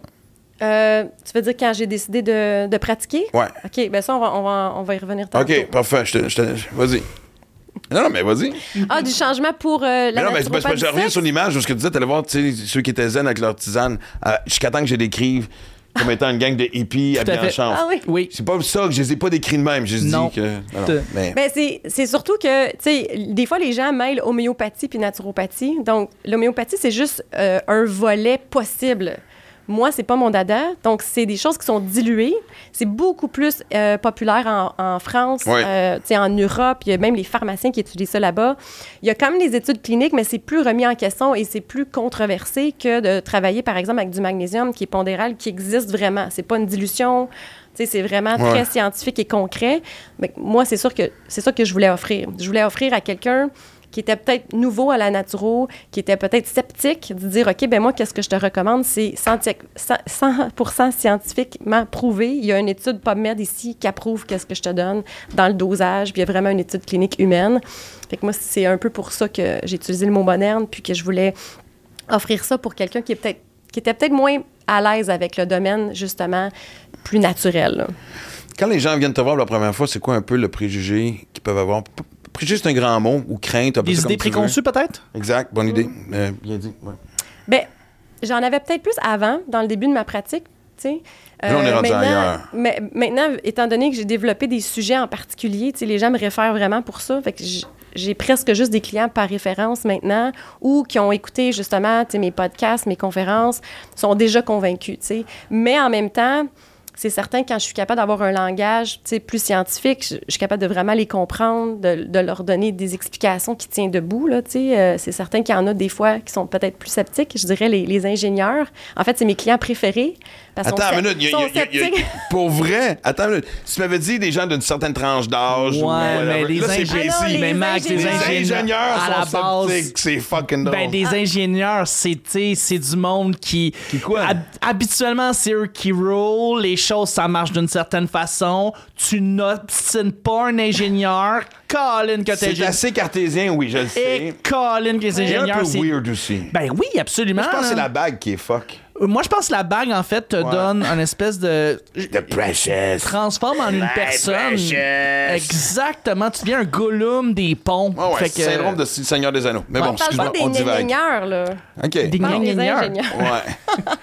Euh, tu veux dire quand j'ai décidé de, de pratiquer? Ouais. OK, ben ça, on va, on va, on va y revenir tantôt. OK, parfait. Je te- je te- vas-y. Non, non, mais vas-y. Ah, du changement pour euh, la Mais non, mais parce je reviens sur l'image où ce que tu disais, t'allais voir ceux qui étaient zen avec leur tisane, euh, jusqu'à temps que je décrive comme étant une gang de hippies à habillés en fait. chambre. Ah oui. Oui. C'est pas ça que je les ai pas décrits de même. J'ai Non. dit que. Te- mais- Ben, c'est c'est surtout que, tu sais, des fois, les gens mêlent homéopathie puis naturopathie. Donc, l'homéopathie, c'est juste euh, un volet possible. Moi, c'est pas mon dada. Donc, c'est des choses qui sont diluées. C'est beaucoup plus euh, populaire en, en France, Ouais. euh, en Europe. Il y a même les pharmaciens qui étudient ça là-bas. Il y a quand même les études cliniques, mais c'est plus remis en question et c'est plus controversé que de travailler, par exemple, avec du magnésium qui est pondéral, qui existe vraiment. C'est pas une dilution. C'est vraiment Ouais. très scientifique et concret. Mais moi, c'est sûr que c'est ça que je voulais offrir. Je voulais offrir à quelqu'un qui était peut-être nouveau à la naturo, qui était peut-être sceptique, de dire, OK, ben moi, qu'est-ce que je te recommande? C'est 100%, scientifiquement prouvé. Il y a une étude PubMed ici qui approuve qu'est-ce que je te donne dans le dosage, puis il y a vraiment une étude clinique humaine. Fait que moi, c'est un peu pour ça que j'ai utilisé le mot moderne, puis que je voulais offrir ça pour quelqu'un qui était peut-être moins à l'aise avec le domaine, justement, plus naturel. Quand les gens viennent te voir la première fois, c'est quoi un peu le préjugé qu'ils peuvent avoir? Préjugé, c'est un grand mot, ou crainte. Des idées préconçues, peut-être? Exact, bonne idée. Euh, bien dit. ouais. Ben, j'en avais peut-être plus avant, dans le début de ma pratique, tu sais. Là, on est rendu maintenant, ailleurs. mais maintenant, étant donné que j'ai développé des sujets en particulier, tu sais, les gens me réfèrent vraiment pour ça. Fait que j'ai presque juste des clients par référence maintenant ou qui ont écouté justement tu sais, mes podcasts, mes conférences, sont déjà convaincus, tu sais. Mais en même temps, c'est certain que quand je suis capable d'avoir un langage plus scientifique, je, suis capable de vraiment les comprendre, de, leur donner des explications qui tiennent debout. Là. Euh, c'est certain qu'il y en a des fois qui sont peut-être plus sceptiques. Je dirais les ingénieurs. En fait, c'est mes clients préférés. Parce Attends une minute. il y a- y a- y a- pour vrai, attends une minute. Si tu m'avais dit des gens d'une certaine tranche d'âge. ou Ouais, whatever, mais c'est ingénieurs. Ah mais Max, ingénieurs. ingénieurs. ingénieurs à la base. c'est fucking drôle. Ben, des ingénieurs, c'est, c'est du monde qui. Qui quoi? Hab- habituellement, c'est eux qui roulent. Les choses, ça marche d'une certaine façon. Tu n'obstines pas un ingénieur. Colin que t'es c'est ingénieur. assez cartésien, oui, je le Et sais. Colin que les C'est un ingénieurs, peu c'est. weird aussi. Ben oui, absolument. je pense que c'est la bague qui est fuck. Euh, Moi, je pense que la bague, en fait, te Ouais. donne un espèce de. The precious. transforme en une My personne. precious. Exactement. Tu deviens un Gollum des ponts. Ouais, ouais, que- syndrome de Seigneur des Anneaux. Mais on bon, parle excuse-moi, pas on des divague. ingénieurs, là. OK. Des des ingénieurs. ingénieurs. Ouais.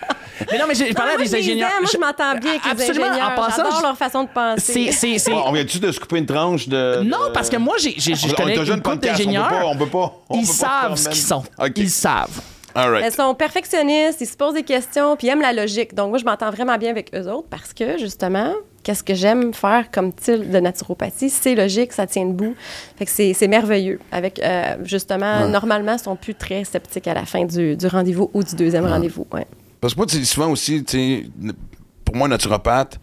Mais non, mais j'ai- je parlais moi, des ingénieurs. Moi, je m'entends bien avec les Absolument. En ingénieurs. passant, J'adore je- leur façon de penser. C'est, c'est, on vient-tu de se couper une tranche de. Non, parce que moi, j'ai, j'ai, je On- on connais est un jeune une couple d'ingénieurs. pas- On peut pas. Ils savent ce qu'ils sont. OK. Ils savent. All right. Elles sont perfectionnistes, ils se posent des questions, puis ils aiment la logique. Donc, moi, je m'entends vraiment bien avec eux autres parce que, justement, qu'est-ce que j'aime faire comme style de naturopathie? C'est logique, ça tient debout. Fait que c'est merveilleux. Avec, euh, justement, normalement, ils sont plus très sceptiques à la fin du, du rendez-vous ou du deuxième rendez-vous. Ouais. Parce que moi, souvent aussi, pour moi, naturopathe,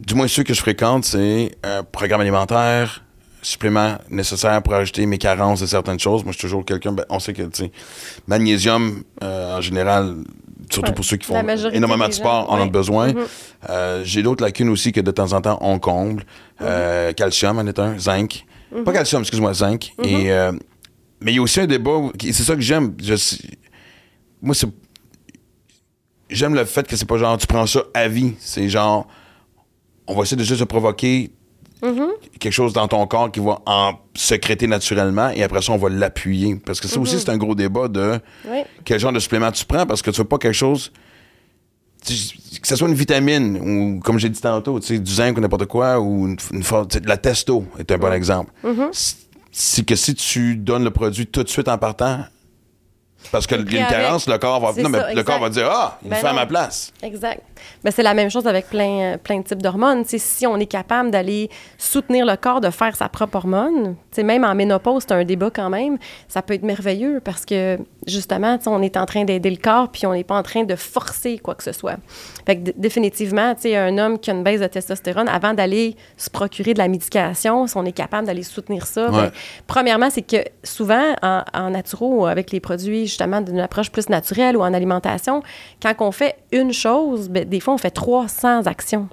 du moins ceux que je fréquente, c'est un programme alimentaire, supplément nécessaire pour ajouter mes carences de certaines choses. Moi, je suis toujours quelqu'un, ben, on sait que, tu sais, magnésium, euh, en général, surtout Ouais. pour ceux qui font énormément de sport, gens, en ont besoin. Mhm. Euh, J'ai d'autres lacunes aussi que de temps en temps, on comble. Euh, calcium, en est un. Zinc. Pas calcium, excuse-moi, zinc. Et, mais il y a aussi un débat, c'est ça que j'aime. Moi, c'est j'aime le fait que c'est pas genre tu prends ça à vie. C'est genre on va essayer de juste se provoquer quelque chose dans ton corps qui va en sécréter naturellement et après ça on va l'appuyer. Parce que ça aussi c'est un gros débat de Oui. quel genre de supplément tu prends parce que tu veux pas quelque chose tu que ce soit une vitamine ou comme j'ai dit tantôt, tu sais, du zinc ou n'importe quoi ou une, une sais, la testo est un bon exemple. C'est- C'est que si tu donnes le produit tout de suite en partant parce pris une carence, le corps va non, mais ça, le corps va dire ah, il Ben fait à ma place. Exact. Ben, c'est la même chose avec plein, euh, plein de types d'hormones. Si on est capable d'aller soutenir le corps de faire sa propre hormone, même en ménopause, c'est un débat quand même, ça peut être merveilleux parce que justement, on est en train d'aider le corps puis on n'est pas en train de forcer quoi que ce soit. Fait que définitivement, un homme qui a une baisse de testostérone, avant d'aller se procurer de la médication, si on est capable d'aller soutenir ça, ben, premièrement, c'est que souvent, en, en naturo, avec les produits justement d'une approche plus naturelle ou en alimentation, quand on fait une chose, ben, des fois, on fait 300 actions.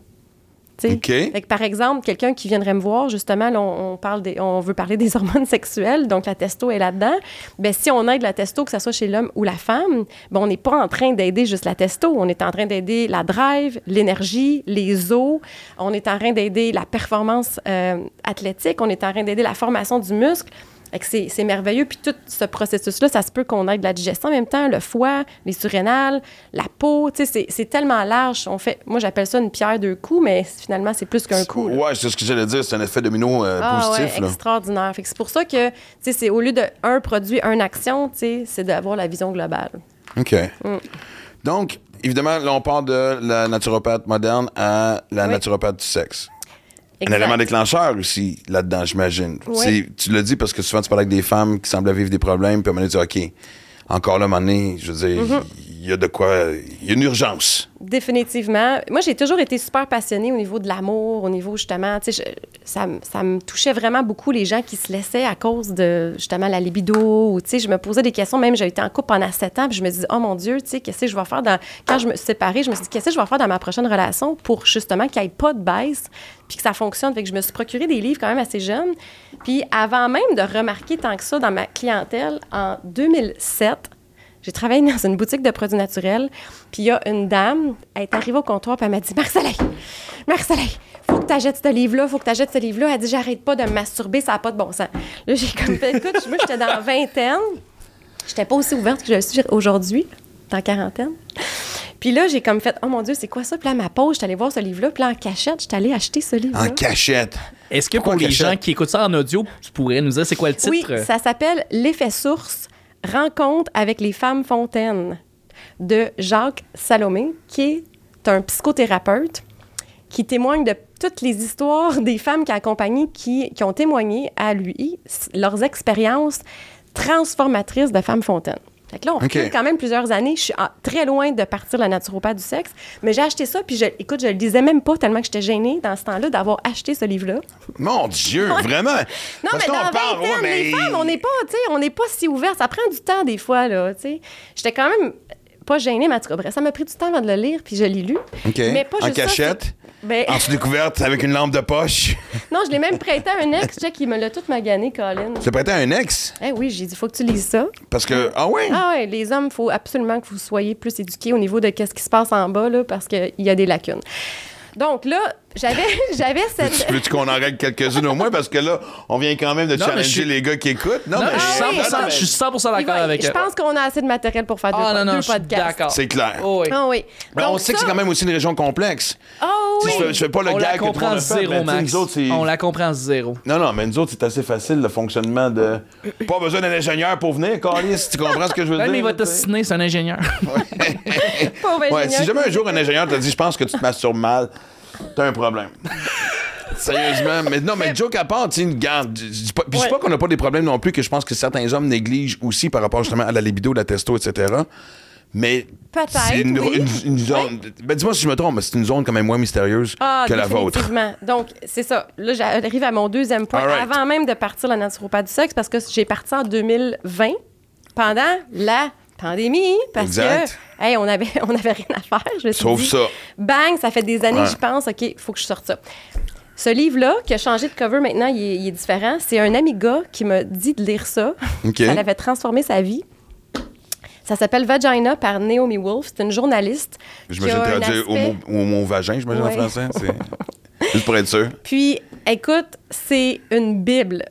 Fait que, par exemple, quelqu'un qui viendrait me voir, justement, là, on, on parle des, on veut parler des hormones sexuelles, donc la testo est là-dedans. Ben, si on aide la testo, que ce soit chez l'homme ou la femme, ben, on n'est pas en train d'aider juste la testo, on est en train d'aider la drive, l'énergie, les os, on est en train d'aider la performance euh, athlétique, on est en train d'aider la formation du muscle. C'est merveilleux. Puis tout ce processus-là, ça se peut qu'on aide la digestion en même temps, le foie, les surrénales, la peau. Tu sais, c'est- tellement large. On fait, moi, j'appelle ça une pierre deux coups, mais finalement, c'est plus qu'un coup. là. Ouais, c'est ce que j'allais dire, c'est un effet domino euh, Ah positif. ouais, là. extraordinaire. C'est pour ça que, tu sais, c'est au lieu de un produit, une action, tu sais, c'est d'avoir la vision globale. OK. Mm. Donc, évidemment, là, on part de la naturopathe moderne à la Oui. naturopathe du sexe. Un élément déclencheur aussi là-dedans, j'imagine. Oui. Tu l'as dit parce que souvent tu parles avec des femmes qui semblent vivre des problèmes, puis à un moment donné, tu dis, OK, encore là, à un moment donné, je veux dire, Mm-hmm. il y a de quoi, il y a une urgence. Définitivement. Moi, j'ai toujours été super passionnée au niveau de l'amour, au niveau justement, tu sais, ça, ça me touchait vraiment beaucoup les gens qui se laissaient à cause de justement la libido. Tu sais, je me posais des questions. Même, j'ai été en couple pendant sept ans, puis je me disais, oh mon Dieu, tu sais, qu'est-ce que je vais faire dans. Quand je me suis je me suis dit, qu'est-ce que je vais faire dans ma prochaine relation pour justement qu'il n'y ait pas de baisse, puis que ça fonctionne. Fait que je me suis procuré des livres quand même assez jeunes. Puis avant même de remarquer tant que ça dans ma clientèle, en 2007, j'ai travaillé dans une boutique de produits naturels, puis il y a une dame, elle est arrivée au comptoir, puis elle m'a dit Marc-Soleil, Marc-Soleil, faut que tu achètes ce livre-là, faut que tu achètes ce livre-là. Elle dit J'arrête pas de me masturber, ça n'a pas de bon sens. Là, j'ai comme fait Écoute, moi, j'étais dans la vingtaine, j'étais pas aussi ouverte que je le suis aujourd'hui, dans la quarantaine. Puis là, j'ai comme fait Oh mon Dieu, c'est quoi ça? Puis là, à ma pause, j'étais allée voir ce livre-là, puis là, en cachette, j'étais allée acheter ce livre-là. En cachette. Est-ce que pour les cachette? gens qui écoutent ça en audio, tu pourrais nous dire c'est quoi le titre? Oui, ça s'appelle L'effet source, rencontre avec les femmes fontaines de Jacques Salomé, qui est un psychothérapeute qui témoigne de toutes les histoires des femmes qu'il a qui, qui ont témoigné à lui leurs expériences transformatrices de femmes fontaines. Fait que là, on OK. recule quand même plusieurs années. Je suis en- très loin de partir la naturopathe du sexe, mais j'ai acheté ça, puis je, écoute, je le lisais même pas tellement que j'étais gênée dans ce temps-là d'avoir acheté ce livre-là. Mon Dieu, vraiment? Non, Parce mais dans la parle, vingtaine, ouais, mais- les femmes, on n'est pas, on n'est pas si ouvert. Ça prend du temps des fois, là, tu sais. J'étais quand même pas gênée, mais en tout cas, bref, ça m'a pris du temps avant de le lire, puis je l'ai lu. OK. Mais pas en juste cachette? Ben, en sous-découverte avec une lampe de poche. non, je l'ai même prêté à un ex, check, il me l'a tout magané, Colin. Tu l'as prêté à un ex? Eh oui, j'ai dit, faut que tu lises ça. Parce que. Ah ouais? Ah ouais, les hommes, il faut absolument que vous soyez plus éduqués au niveau de qu'est-ce qui se passe en bas, là, parce qu'il y a des lacunes. Donc là, j'avais, j'avais cette... Tu veux-tu qu'on en règle quelques-unes au moins? Parce que là, on vient quand même de Non, challenger suis- les gars qui écoutent. Non, Non, mais je suis Ah oui, 100%, attends, je suis 100% Il d'accord va- avec je pense qu'on a assez de matériel pour faire deux, Ah non, non, deux suis podcasts. d'accord. c'est clair. Oh, oui. Ah oui. Mais on sait que c'est quand même aussi une région complexe. Ah oui. Je, fais, je fais pas le On gars la que tout le comprend monde a fait, zéro, mais Max. nous autres, c'est- On la comprend zéro. Non, non, mais nous autres, c'est assez facile, le fonctionnement de. Pas besoin d'un ingénieur pour venir, Carlis, tu comprends ce que je veux Là, dire? mais il va t'ostiner, c'est un ingénieur. Pauvre Ouais, ingénieur si jamais un jour un ingénieur t'a dit, je pense que tu te masturbes mal, t'as un problème. Sérieusement, mais non, mais joke à part, tu sais, garde, je dis pas, puis je dis Ouais. pas qu'on n'a pas des problèmes non plus, que je pense que certains hommes négligent aussi par rapport justement à la libido, la testo, etc. Mais c'est une, oui. une- une zone. Ben dis-moi si je me trompe, mais c'est une zone quand même moins mystérieuse Ah, que la vôtre. Donc, c'est ça. Là, j'arrive à mon deuxième point. Right. Avant même de partir la naturopathie du sexe, parce que j'ai parti en 2020, pendant la pandémie, parce Exact. que, hey, on avait, on avait rien à faire. Je me suis Sauf dit, ça. Bang, ça fait des années Ouais. que je pense, OK, il faut que je sorte ça. Ce livre-là, qui a changé de cover maintenant, il est, il est différent. C'est un ami gars qui m'a dit de lire ça. OK. Ça l'avait transformé sa vie. Ça s'appelle Vagina par Naomi Wolf. C'est une journaliste. J'imagine a un traduire au aspect- mot, au mot vagin, j'imagine Ouais. en français. Juste pour être sûr. Puis, écoute, c'est une Bible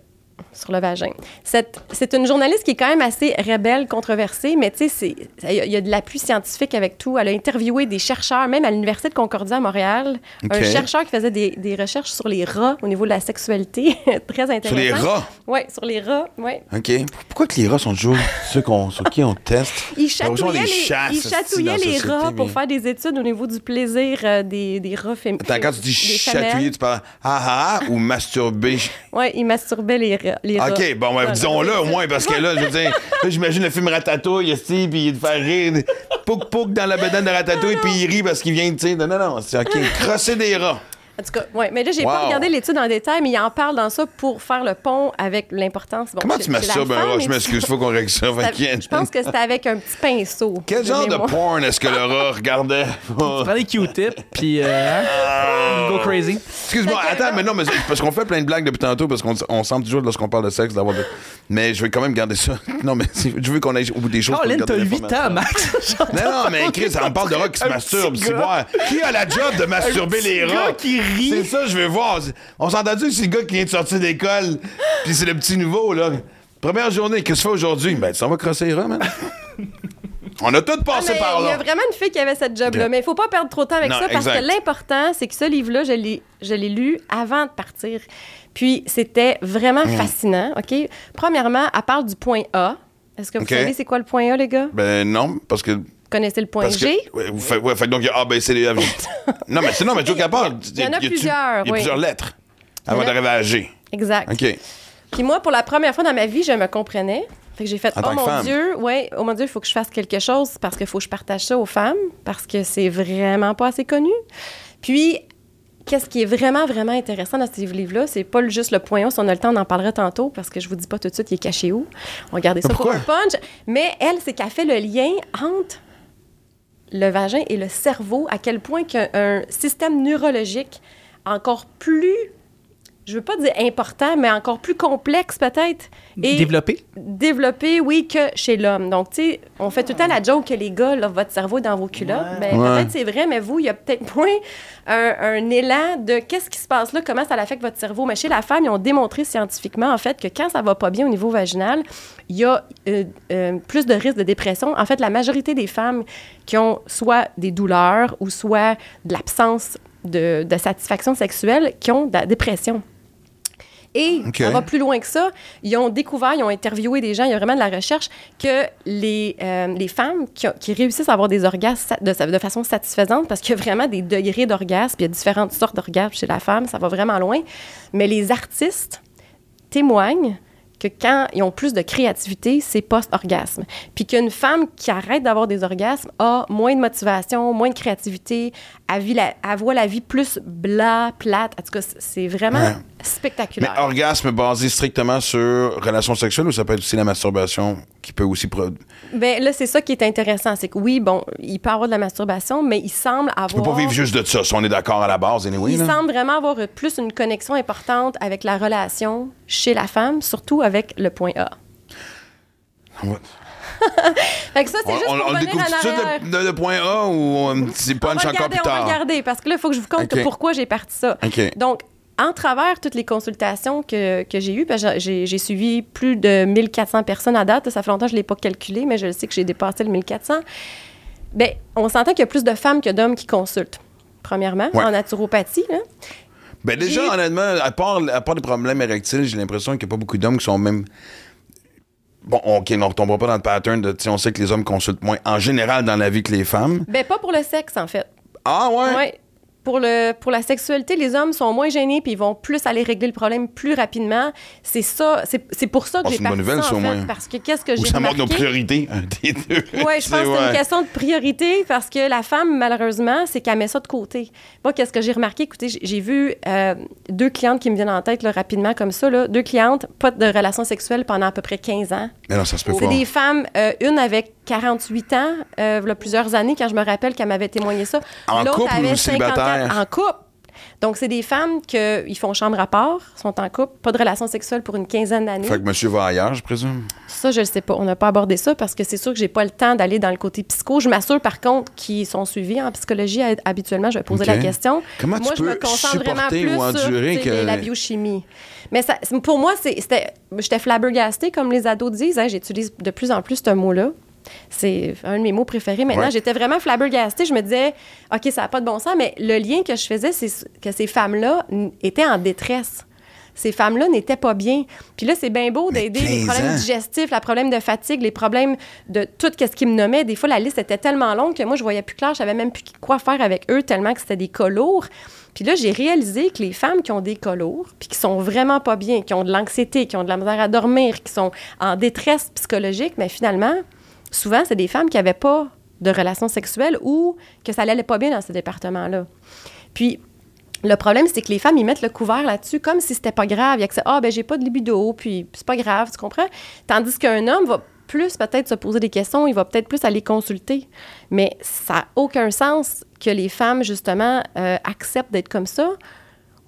sur le vagin. C'est une journaliste qui est quand même assez rebelle, controversée, mais tu sais, il y, a- il y a de l'appui scientifique avec tout. Elle a interviewé des chercheurs, même à l'Université de Concordia à Montréal, un chercheur qui faisait des, des recherches sur les rats au niveau de la sexualité. Très intéressant. Sur les rats? Oui, sur les rats, oui. OK. Pourquoi que les rats sont toujours ceux qu'on, sur qui on teste? Il Heureusement, chatouillait les les, chasse, il esti, chatouillait dans la les société, rats pour faire des études au niveau du plaisir euh, des, des rats féminins. Quand tu dis chatouiller, tu parles ah ah ah ou masturber? Oui, il masturbait les rats. OK, bon, ben, Voilà. disons-le au moins, parce que là, je veux dire, là, j'imagine le film Ratatouille, puis il te fait rire. Pouk dans la bedaine de Ratatouille, puis il rit parce qu'il vient, tu sais. Non, non, non, c'est OK. Crosser des rats. En tout cas, ouais, mais là, j'ai pas Wow. regardé l'étude en détail, mais il en parle dans ça pour faire le pont avec l'importance. bon, Comment chez- tu chez la masturbes un femme, rat? mais Je m'excuse, faut qu'on règle ça. ça- Fait que- Je pense que c'était avec un petit pinceau. Quel genre de mémoire. porn est-ce que le rat regardait? Prends des Q-tips, puis euh, hein, go crazy. Excuse-moi, Fait que- attends, mais non, mais c'est- parce qu'on fait plein de blagues depuis tantôt, parce qu'on on semble toujours, lorsqu'on parle de sexe, d'avoir de... Mais je vais quand même garder ça. Non, mais c'est- je veux qu'on aille au bout des choses. pour garder t'as 8 l'information. ans, Max. Non, non, mais Chris, on parle de rats qui se Un masturbent. petit C'est gars. Qui a la job de masturber petit les gars rats? qui rit. C'est ça, je veux voir. On s'est entendu que c'est le gars qui vient de sortir d'école, puis c'est le petit nouveau, là. Première journée, qu'est-ce que tu fais aujourd'hui? Ben, tu s'en vas crosser les rats, man. On a tous Ah, passé mais par il y a là. vraiment une fille qui avait cette job-là. Mais il faut pas perdre trop de temps avec Non, ça parce exact. que l'important, c'est que ce livre-là, je l'ai, je l'ai lu avant de partir. Puis c'était vraiment Hmm. fascinant. OK? Premièrement, elle parle du point A. Est-ce que vous savez c'est quoi le point A, les gars? Ben, non, parce que. Connaissez le point Parce que, G? ouais, fait donc il y a A, B, C, D, F, G. non, mais c'est non, mais tu à part. Il y en a plusieurs, Il y a plusieurs lettres avant d'arriver à G. Exact. OK. Puis moi, pour la première fois dans ma vie, je me comprenais. Fait que j'ai fait, En oh mon femme. Dieu, ouais, oh mon Dieu, il faut que je fasse quelque chose parce qu'il faut que je partage ça aux femmes parce que c'est vraiment pas assez connu. Puis, qu'est-ce qui est vraiment, vraiment intéressant dans ce livre-là, c'est pas le- juste le point A, si on a le temps, on en parlera tantôt parce que je vous dis pas tout de suite, il est caché où. On va garder ça pour un punch. Mais elle, c'est qu'elle fait le lien entre le vagin et le cerveau, à quel point qu'un un système neurologique encore plus, je veux pas dire important, mais encore plus complexe peut-être, et Développé. développé, oui, que chez l'homme. Donc, tu sais, on fait tout le temps la joke que les gars, là, votre cerveau est dans vos culottes. Ben, Ouais. peut-être c'est vrai, mais vous, il y a peut-être moins un, un élan de qu'est-ce qui se passe là, comment ça affecte votre cerveau. Mais chez la femme, ils ont démontré scientifiquement, en fait, que quand ça va pas bien au niveau vaginal, il y a euh, euh, plus de risque de dépression. En fait, la majorité des femmes qui ont soit des douleurs ou soit de l'absence de, de satisfaction sexuelle, qui ont de la dépression. Et on va plus loin que ça. Ils ont découvert, ils ont interviewé des gens, il y a vraiment de la recherche, que les, euh, les femmes qui, ont- qui réussissent à avoir des orgasmes de façon satisfaisante, parce qu'il y a vraiment des degrés d'orgasme, puis il y a différentes sortes d'orgasmes chez la femme, ça va vraiment loin. Mais les artistes témoignent que quand ils ont plus de créativité, c'est post-orgasme. Puis qu'une femme qui arrête d'avoir des orgasmes a moins de motivation, moins de créativité, elle, vit la- elle voit la vie plus bla, plate. En tout cas, c'est vraiment Ouais. Mais spectaculaire. orgasme basé strictement sur relations sexuelles ou ça peut être aussi la masturbation qui peut aussi. pro- Ben là, c'est ça qui est intéressant. C'est que oui, bon, il peut avoir de la masturbation, mais il semble avoir... Tu peux pas vivre juste de ça, si on est d'accord à la base, anyway. il là. semble vraiment avoir plus une connexion importante avec la relation chez la femme, surtout avec le point A. Ouais. Fait que ça, c'est juste on- pour on le venir en de le, le- le point A ou c'est On punch va encore plus on va tard? regarder, parce que là, il faut que je vous compte pourquoi j'ai parti ça. Donc, en travers toutes les consultations que, que j'ai eues, j'ai suivi plus de 1400 personnes à date. Ça fait longtemps que je ne l'ai pas calculé, mais je sais que j'ai dépassé le 1400. Bien, on s'entend qu'il y a plus de femmes que d'hommes qui consultent, premièrement, Ouais. en naturopathie. Là. Ben déjà, honnêtement, à part, à part des problèmes érectiles, j'ai l'impression qu'il n'y a pas beaucoup d'hommes qui sont même. Bon, OK, on ne retombera pas dans le pattern de. On sait que les hommes consultent moins en général dans la vie que les femmes. Ben, pas pour le sexe, en fait. Ah ouais? Ouais. Pour, le, pour la sexualité, les hommes sont moins gênés puis ils vont plus aller régler le problème plus rapidement. C'est ça, c'est c'est pour ça que Oh, j'ai c'est parti nouvelle, ça, en fait, parce que qu'est-ce que j'ai ça montre nos remarqué? priorités, un des deux. Oui, je pense que c'est une question de priorité parce que la femme, malheureusement, c'est qu'elle met ça de côté. Moi, qu'est-ce que j'ai remarqué? Écoutez, j'ai- vu euh, deux clientes qui me viennent en tête là, rapidement comme ça. Là. Deux clientes, pas de relation sexuelle pendant à peu près 15 ans. Mais non, ça se peut C'est pas. des femmes, euh, une avec 48 ans, euh, il y a plusieurs années, quand je me rappelle qu'elle m'avait témoigné ça. En L'autre couple avait ou célibataire? En couple. Donc, c'est des femmes qui font chambre à part, sont en couple, pas de relation sexuelle pour une quinzaine d'années. Fait que monsieur va ailleurs, je présume? Ça, je ne sais pas. On n'a pas abordé ça parce que c'est sûr que j'ai pas le temps d'aller dans le côté psycho. Je m'assure, par contre, qu'ils sont suivis en psychologie. Ha- Habituellement, je vais poser la question. Comment tu moi, je me peux concentre vraiment plus ou endurer sur que- la biochimie. Mais ça, pour moi, j'étais flabbergastée, comme les ados disent. hein. J'utilise de plus en plus ce mot-là. C'est un de mes mots préférés maintenant. Ouais. J'étais vraiment flabbergastée. Je me disais, OK, ça n'a pas de bon sens, mais le lien que je faisais, c'est que ces femmes-là étaient en détresse. Ces femmes-là n'étaient pas bien. Puis là, c'est bien beau d'aider les 15 problèmes ans. digestifs, les problèmes de fatigue, les problèmes de tout ce qu'ils me nommaient. Des fois, la liste était tellement longue que moi, je voyais plus clair. Je savais même plus quoi faire avec eux tellement que c'était des cas lourds. Puis là, j'ai réalisé que les femmes qui ont des cas lourds, puis qui sont vraiment pas bien, qui ont de l'anxiété, qui ont de la misère à dormir, qui sont en détresse psychologique, mais finalement, souvent, c'est des femmes qui n'avaient pas de relations sexuelles ou que ça n'allait pas bien dans ce département-là. Puis, le problème, c'est que les femmes, ils mettent le couvert là-dessus comme si c'était pas grave. Il y a que ça, ah, ben, j'ai pas de libido, puis c'est pas grave, tu comprends? Tandis qu'un homme va plus peut-être se poser des questions, il va peut-être plus aller consulter. Mais ça n'a aucun sens que les femmes, justement, euh, acceptent d'être comme ça.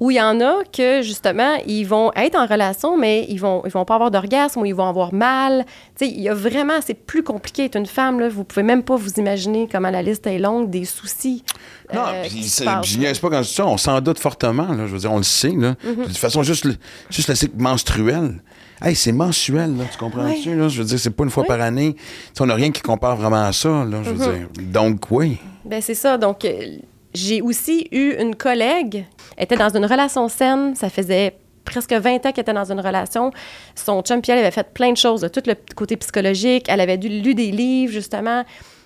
Ou il y en a que, justement, ils vont être en relation, mais ils vont, ils vont pas avoir d'orgasme ou ils vont avoir mal. Tu sais, il y a vraiment, c'est plus compliqué d'être une femme, là. Vous pouvez même pas vous imaginer comment la liste est longue des soucis. Non, euh, puis je niaise pas quand je dis ça, on s'en doute fortement, là. Je veux dire, on le sait, là. Mm-hmm. De toute façon, juste le, juste le cycle menstruel. Hey, c'est mensuel, là, tu comprends-tu, là? Je veux dire, c'est pas une fois Oui. par année. Tu sais, on n'a rien qui compare vraiment à ça, là, je veux Mm-hmm. dire. Donc, oui. Ben c'est ça. Donc, euh, j'ai aussi eu une collègue, elle était dans une relation saine, ça faisait presque 20 ans qu'elle était dans une relation. Son chum puis elle avait fait plein de choses, de tout le côté psychologique. Elle avait dû, lu des livres, justement.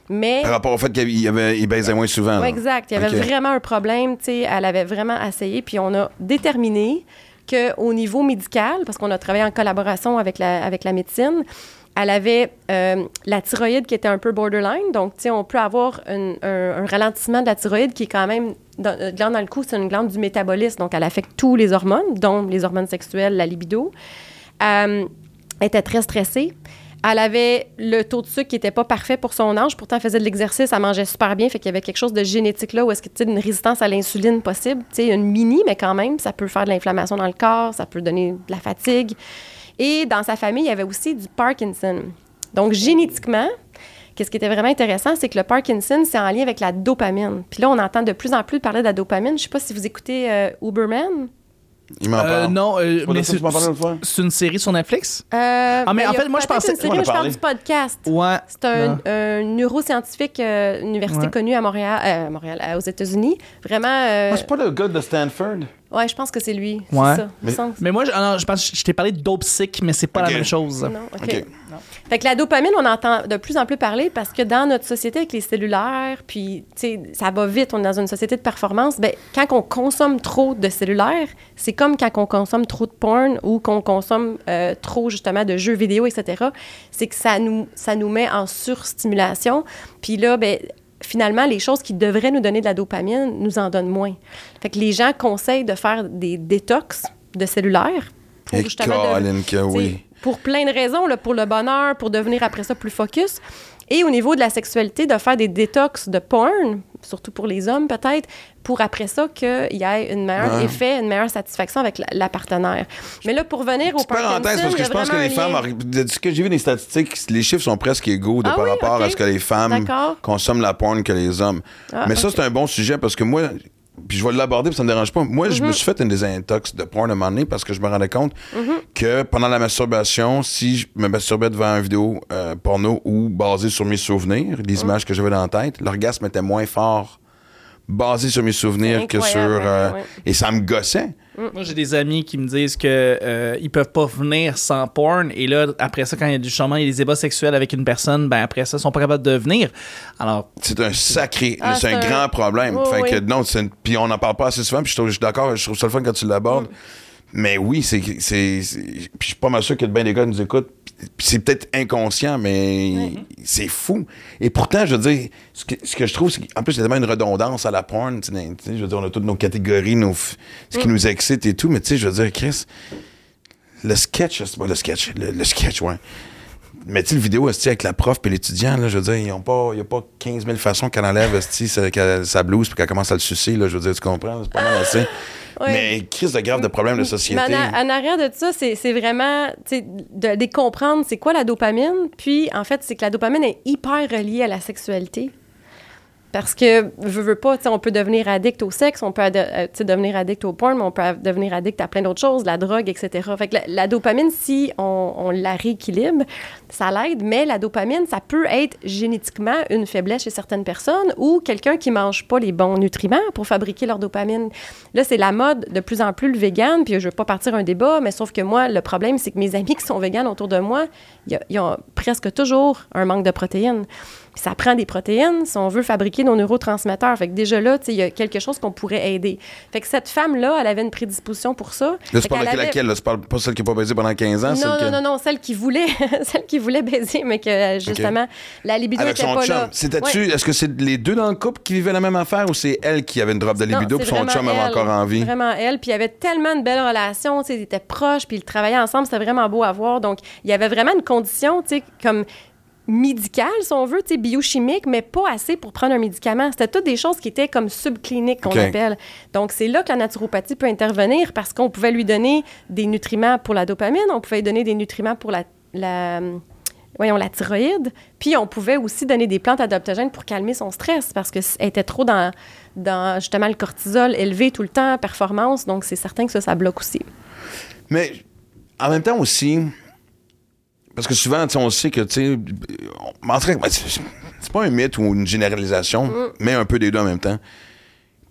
Mais... Par rapport au fait qu'il y avait- il baisait moins souvent. Oui, exact. Il y avait vraiment un problème. Elle avait vraiment essayé. Puis on a déterminé qu'au niveau médical, parce qu'on a travaillé en collaboration avec la, avec la médecine, elle avait euh, la thyroïde qui était un peu borderline. Donc, tu sais, on peut avoir un, ralentissement de la thyroïde qui est quand même... Dans, euh, dans le cou, c'est une glande du métabolisme. Donc, elle affecte tous les hormones, dont les hormones sexuelles, la libido. Euh, elle était très stressée. Elle avait le taux de sucre qui n'était pas parfait pour son âge. Pourtant, elle faisait de l'exercice, elle mangeait super bien. Fait qu'il y avait quelque chose de génétique là où est-ce que tu une résistance à l'insuline possible. Tu sais, une mini, mais quand même, ça peut faire de l'inflammation dans le corps, ça peut donner de la fatigue. Et dans sa famille, il y avait aussi du Parkinson. Donc, génétiquement, qu'est-ce qui était vraiment intéressant, c'est que le Parkinson, c'est en lien avec la dopamine. Puis là, on entend de plus en plus parler de la dopamine. Je ne sais pas si vous écoutez euh, Uberman. Il m'en Euh, parle. non, euh, mais c'est c'est une série sur Netflix? Euh, Ah, mais ben, en il y a fait, moi, je peut-être pensais- une série, m'en mais je parle parlé. du podcast. Ouais. C'est un, Non. un neuroscientifique, euh, université Ouais. connue à Montréal, euh, à Montréal, euh, aux États-Unis. Vraiment, euh, Ah, c'est pas le gars de Stanford? ouais, je pense que c'est lui. Ouais. C'est ça. il Mais-. Mais moi, je, ah non, je pense que je t'ai parlé de Dope Sick, mais c'est pas Ok. la même chose. Non, OK. OK. Fait que la dopamine, on entend de plus en plus parler parce que dans notre société avec les cellulaires, puis, tu sais, ça va vite, on est dans une société de performance, ben, quand on consomme trop de cellulaires, c'est comme quand on consomme trop de porn ou qu'on consomme euh, trop, justement, de jeux vidéo, etc. C'est que ça nous, ça nous met en surstimulation. Puis là, ben, finalement, les choses qui devraient nous donner de la dopamine nous en donnent moins. Fait que les gens conseillent de faire des détox de cellulaires. Et justement de- Colin, que oui. Pour plein de raisons, là, pour le bonheur, pour devenir après ça plus focus. Et au niveau de la sexualité, de faire des détox de porn, surtout pour les hommes peut-être, pour après ça qu'il y ait un meilleur Ouais. effet, une meilleure satisfaction avec la, la partenaire. Mais là, pour venir au parenthèse, parce que je pense que les femmes, de ce que j'ai vu des statistiques, les chiffres sont presque égaux de Ah par oui, rapport à ce que les femmes consomment la porn que les hommes. Ah, Mais ça, c'est un bon sujet parce que moi, puis je vais l'aborder, puis ça me dérange pas. Moi, je me Mhm. suis fait une désintox de porn à un moment donné parce que je me rendais compte Mhm. que pendant la masturbation, si je me masturbais devant une vidéo euh, porno ou basée sur mes souvenirs, les Mhm. images que j'avais dans la tête, l'orgasme était moins fort basé sur mes souvenirs que sur... incroyable, euh, ouais. Et ça me gossait. Moi, j'ai des amis qui me disent que euh, ils peuvent pas venir sans porn. Et là, après ça, quand il y a du changement, il y a des ébats sexuels avec une personne, ben après ça, ils sont pas capables de venir. Alors, C'est un sacré, Ah, c'est un grand problème. Oui, fait oui. que non, une- puis on n'en parle pas assez souvent, puis je, trouve- je suis d'accord, je trouve ça le fun quand tu l'abordes. Mais oui, c'est, c'est, c'est- puis je suis pas mal sûr que bien des gars nous écoutent. C'est peut-être inconscient, mais c'est fou. Et pourtant, je veux dire, ce que, ce que je trouve, c'est qu'en plus, il y a tellement une redondance à la porn. tu sais, je veux dire, on a toutes nos catégories, nos, ce qui nous excite et tout, mais tu sais, je veux dire, Chris, le sketch, c'est pas le sketch, le, le sketch, ouais. Mais tu sais, le vidéo avec la prof et l'étudiant, là, je veux dire, pas, il n'y a pas 15 000 façons qu'elle enlève sa, blouse puis qu'elle commence à le sucer. Là, je veux dire, tu comprends? C'est pas mal assez. Ouais. Mais crise de grave de problème de société. Mais en, arrière de ça, c'est vraiment de, de comprendre c'est quoi la dopamine? Puis, en fait, c'est que la dopamine est hyper reliée à la sexualité. Parce que, veux, veux pas, on peut devenir addict au sexe, on peut euh, devenir addict au porn, mais on peut devenir addict à plein d'autres choses, la drogue, etc. Fait que la, dopamine, si on, on la rééquilibre, ça l'aide, mais la dopamine, ça peut être génétiquement une faiblesse chez certaines personnes ou quelqu'un qui mange pas les bons nutriments pour fabriquer leur dopamine. Là, c'est la mode de plus en plus le vegan, puis je veux pas partir un débat, mais sauf que moi, le problème, c'est que mes amis qui sont véganes autour de moi, ils ont presque toujours un manque de protéines. Puis ça prend des protéines si on veut fabriquer nos neurotransmetteurs. Fait que déjà là, tu sais, il y a quelque chose qu'on pourrait aider. Fait que cette femme-là, elle avait une prédisposition pour ça. Là, Fait tu parles de qu'elle avait- laquelle? Là? Tu parles pas celle qui n'a pas baisé pendant 15 ans? non, celle non, que- non, non, celle qui voulait, celle qui voulait baiser, mais que justement, la libido Avec n'était son pas chum. là. C'était-tu, Ouais. est-ce que c'est les deux dans le couple qui vivaient la même affaire ou c'est elle qui avait une drop de libido c'est puis son chum avait encore envie? Vraiment elle. Puis il y avait tellement de belles relations, tu sais, ils étaient proches, puis ils travaillaient ensemble, c'était vraiment beau à voir. Donc, il y avait vraiment une condition, tu sais, comme médicale, si on veut, biochimique, mais pas assez pour prendre un médicament. C'était toutes des choses qui étaient comme subcliniques, qu'on OK. appelle. Donc, c'est là que la naturopathie peut intervenir parce qu'on pouvait lui donner des nutriments pour la dopamine, on pouvait lui donner des nutriments pour la, la voyons, la thyroïde. Puis on pouvait aussi donner des plantes adaptogènes pour calmer son stress parce qu'elle était trop dans, dans justement le cortisol élevé tout le temps, performance. Donc c'est certain que ça, ça bloque aussi. Mais en même temps aussi, parce que souvent, on sait que, tu sais, ben, c'est pas un mythe ou une généralisation, mais un peu des deux en même temps.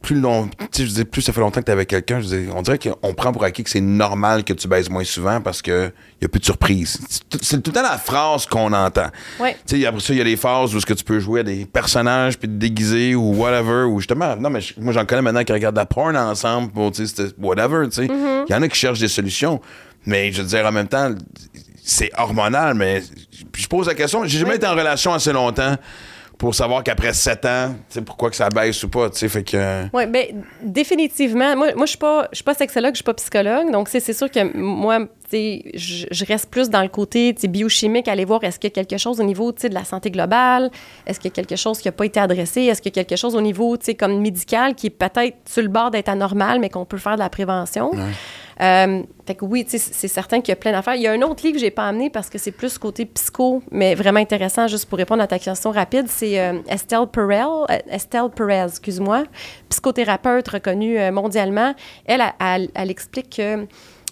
Plus, long, je plus ça fait longtemps que t'es avec quelqu'un, on dirait qu'on prend pour acquis que c'est normal que tu baises moins souvent parce que y a plus de surprises. C'est tout- le temps la phrase qu'on entend. Ouais. Tu sais, après ça, il y a des phases où ce que tu peux jouer à des personnages puis te déguiser ou whatever ou justement non mais moi j'en connais maintenant qui regardent la porn ensemble pour tu sais c'était whatever, tu sais. Il y en a qui cherchent des solutions. Mais je veux dire en même temps c'est hormonal mais je pose la question, j'ai jamais Oui. été en relation assez longtemps pour savoir qu'après sept ans, tu sais pourquoi que ça baisse ou pas, tu sais fait que Oui, bien, définitivement. Moi, moi je suis pas, pas sexologue, je suis pas psychologue. Donc, c'est sûr que moi, tu sais, je reste plus dans le côté biochimique, aller voir est-ce qu'il y a quelque chose au niveau tu sais, de la santé globale, est-ce qu'il y a quelque chose qui n'a pas été adressé, est-ce qu'il y a quelque chose au niveau tu sais, comme médical qui est peut-être sur le bord d'être anormal, mais qu'on peut faire de la prévention. Euh, fait que oui, c'est certain qu'il y a plein d'affaires. Il y a un autre livre que j'ai pas amené parce que c'est plus côté psycho, mais vraiment intéressant, juste pour répondre à ta question rapide. C'est euh, Estelle Perel, euh, Estelle Perez, excuse-moi, psychothérapeute reconnue mondialement. Elle, elle, elle- elle explique que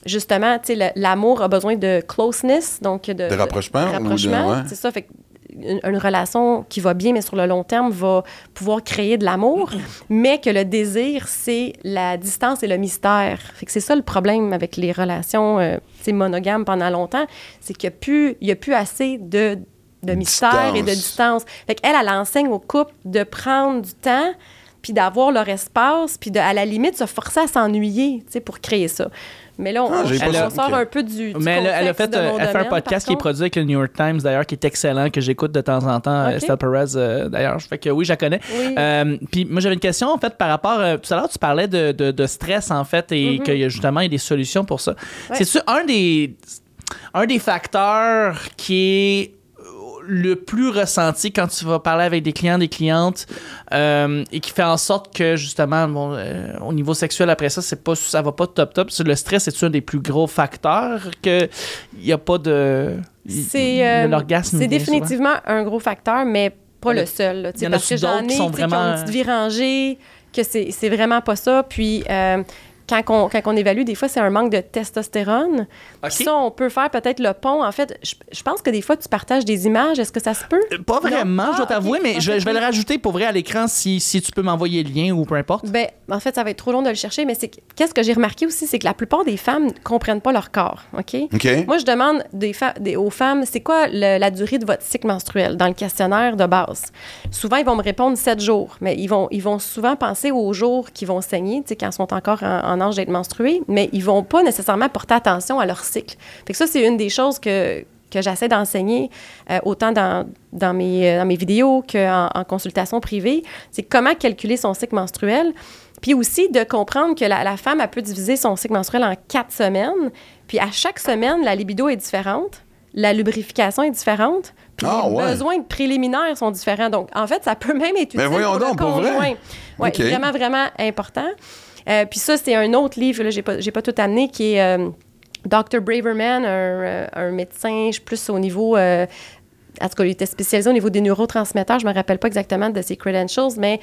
justement, l'amour a besoin de closeness, donc de, De rapprochement de- rapprochement, ouais. c'est ça. Fait une, une relation qui va bien, mais sur le long terme, va pouvoir créer de l'amour, mais que le désir, c'est la distance et le mystère. Fait que c'est ça le problème avec les relations euh, monogames pendant longtemps, c'est qu'il n'y a, a plus assez de, de mystère et de Distance. Fait qu'elle, elle enseigne au couple de prendre du temps puis d'avoir leur espace, puis de, à la limite, se forcer à s'ennuyer, pour créer ça. Mais là, on, Ah, on sort un peu du, du Mais elle, elle a contexte fait, de euh, mon elle fait un podcast qui est produit avec le New York Times, d'ailleurs, qui est excellent, que j'écoute de temps en temps. Ok. Estelle Perez, euh, d'ailleurs. Fait que oui, je la connais. Oui. Euh, Puis moi, j'avais une question, en fait, par rapport. euh, tout à l'heure, tu parlais de, de- de stress, en fait, et qu'il y a justement il y a des solutions pour ça. Ouais. C'est-tu un des, un des facteurs qui est le plus ressenti quand tu vas parler avec des clients, des clientes, euh, et qui fait en sorte que justement, bon, euh, au niveau sexuel après ça, c'est pas, ça va pas top top. Le stress est un des plus gros facteurs que il y a pas de C'est euh, l'orgasme. c'est souvent. définitivement un gros facteur, mais pas le seul. là, parce que j'en ai qui ont vraiment- une petite vie rangée, que c'est c'est vraiment pas ça. Puis euh, quand, on, quand on évalue, des fois, c'est un manque de testostérone. Ok. Puis ça, on peut faire peut-être le pont. En fait, je, je pense que des fois, tu partages des images. Est-ce que ça se peut? Pas vraiment, je dois Ah, t'avouer, mais je, vais- je vais le rajouter pour vrai à l'écran si, si tu peux m'envoyer le lien ou peu importe. Ben, en fait, ça va être trop long de le chercher, mais qu'est-ce que j'ai remarqué aussi, c'est que la plupart des femmes ne comprennent pas leur corps, OK? OK? Moi, je demande des fa- des- aux femmes, c'est quoi le- la durée de votre cycle menstruel dans le questionnaire de base? Souvent, ils vont me répondre 7 jours, mais ils vont, ils vont souvent penser aux jours qui vont saigner, tu sais, quand ils sont encore en, en âge d'être menstrués, mais ils vont pas nécessairement porter attention à leur cycle. Fait que ça, c'est une des choses que que j'essaie d'enseigner euh, autant dans, dans, mes, euh, dans mes vidéos qu'en en consultation privée, c'est comment calculer son cycle menstruel. Puis aussi de comprendre que la, la femme, elle peut diviser son cycle menstruel en quatre semaines. Puis à chaque semaine, la libido est différente, la lubrification est différente, puis Ah, les ouais. besoins préliminaires sont différents. Donc, en fait, ça peut même être utile Mais voyons pour le donc, pour vrai? conjoint. OK. vraiment, vraiment important. Euh, puis ça, c'est un autre livre, là, j'ai pas, j'ai pas tout amené, qui est euh, Dr. Braverman, un, euh, un médecin, plus au niveau... euh, en tout cas, il était spécialisé au niveau des neurotransmetteurs. Je me rappelle pas exactement de ses credentials, mais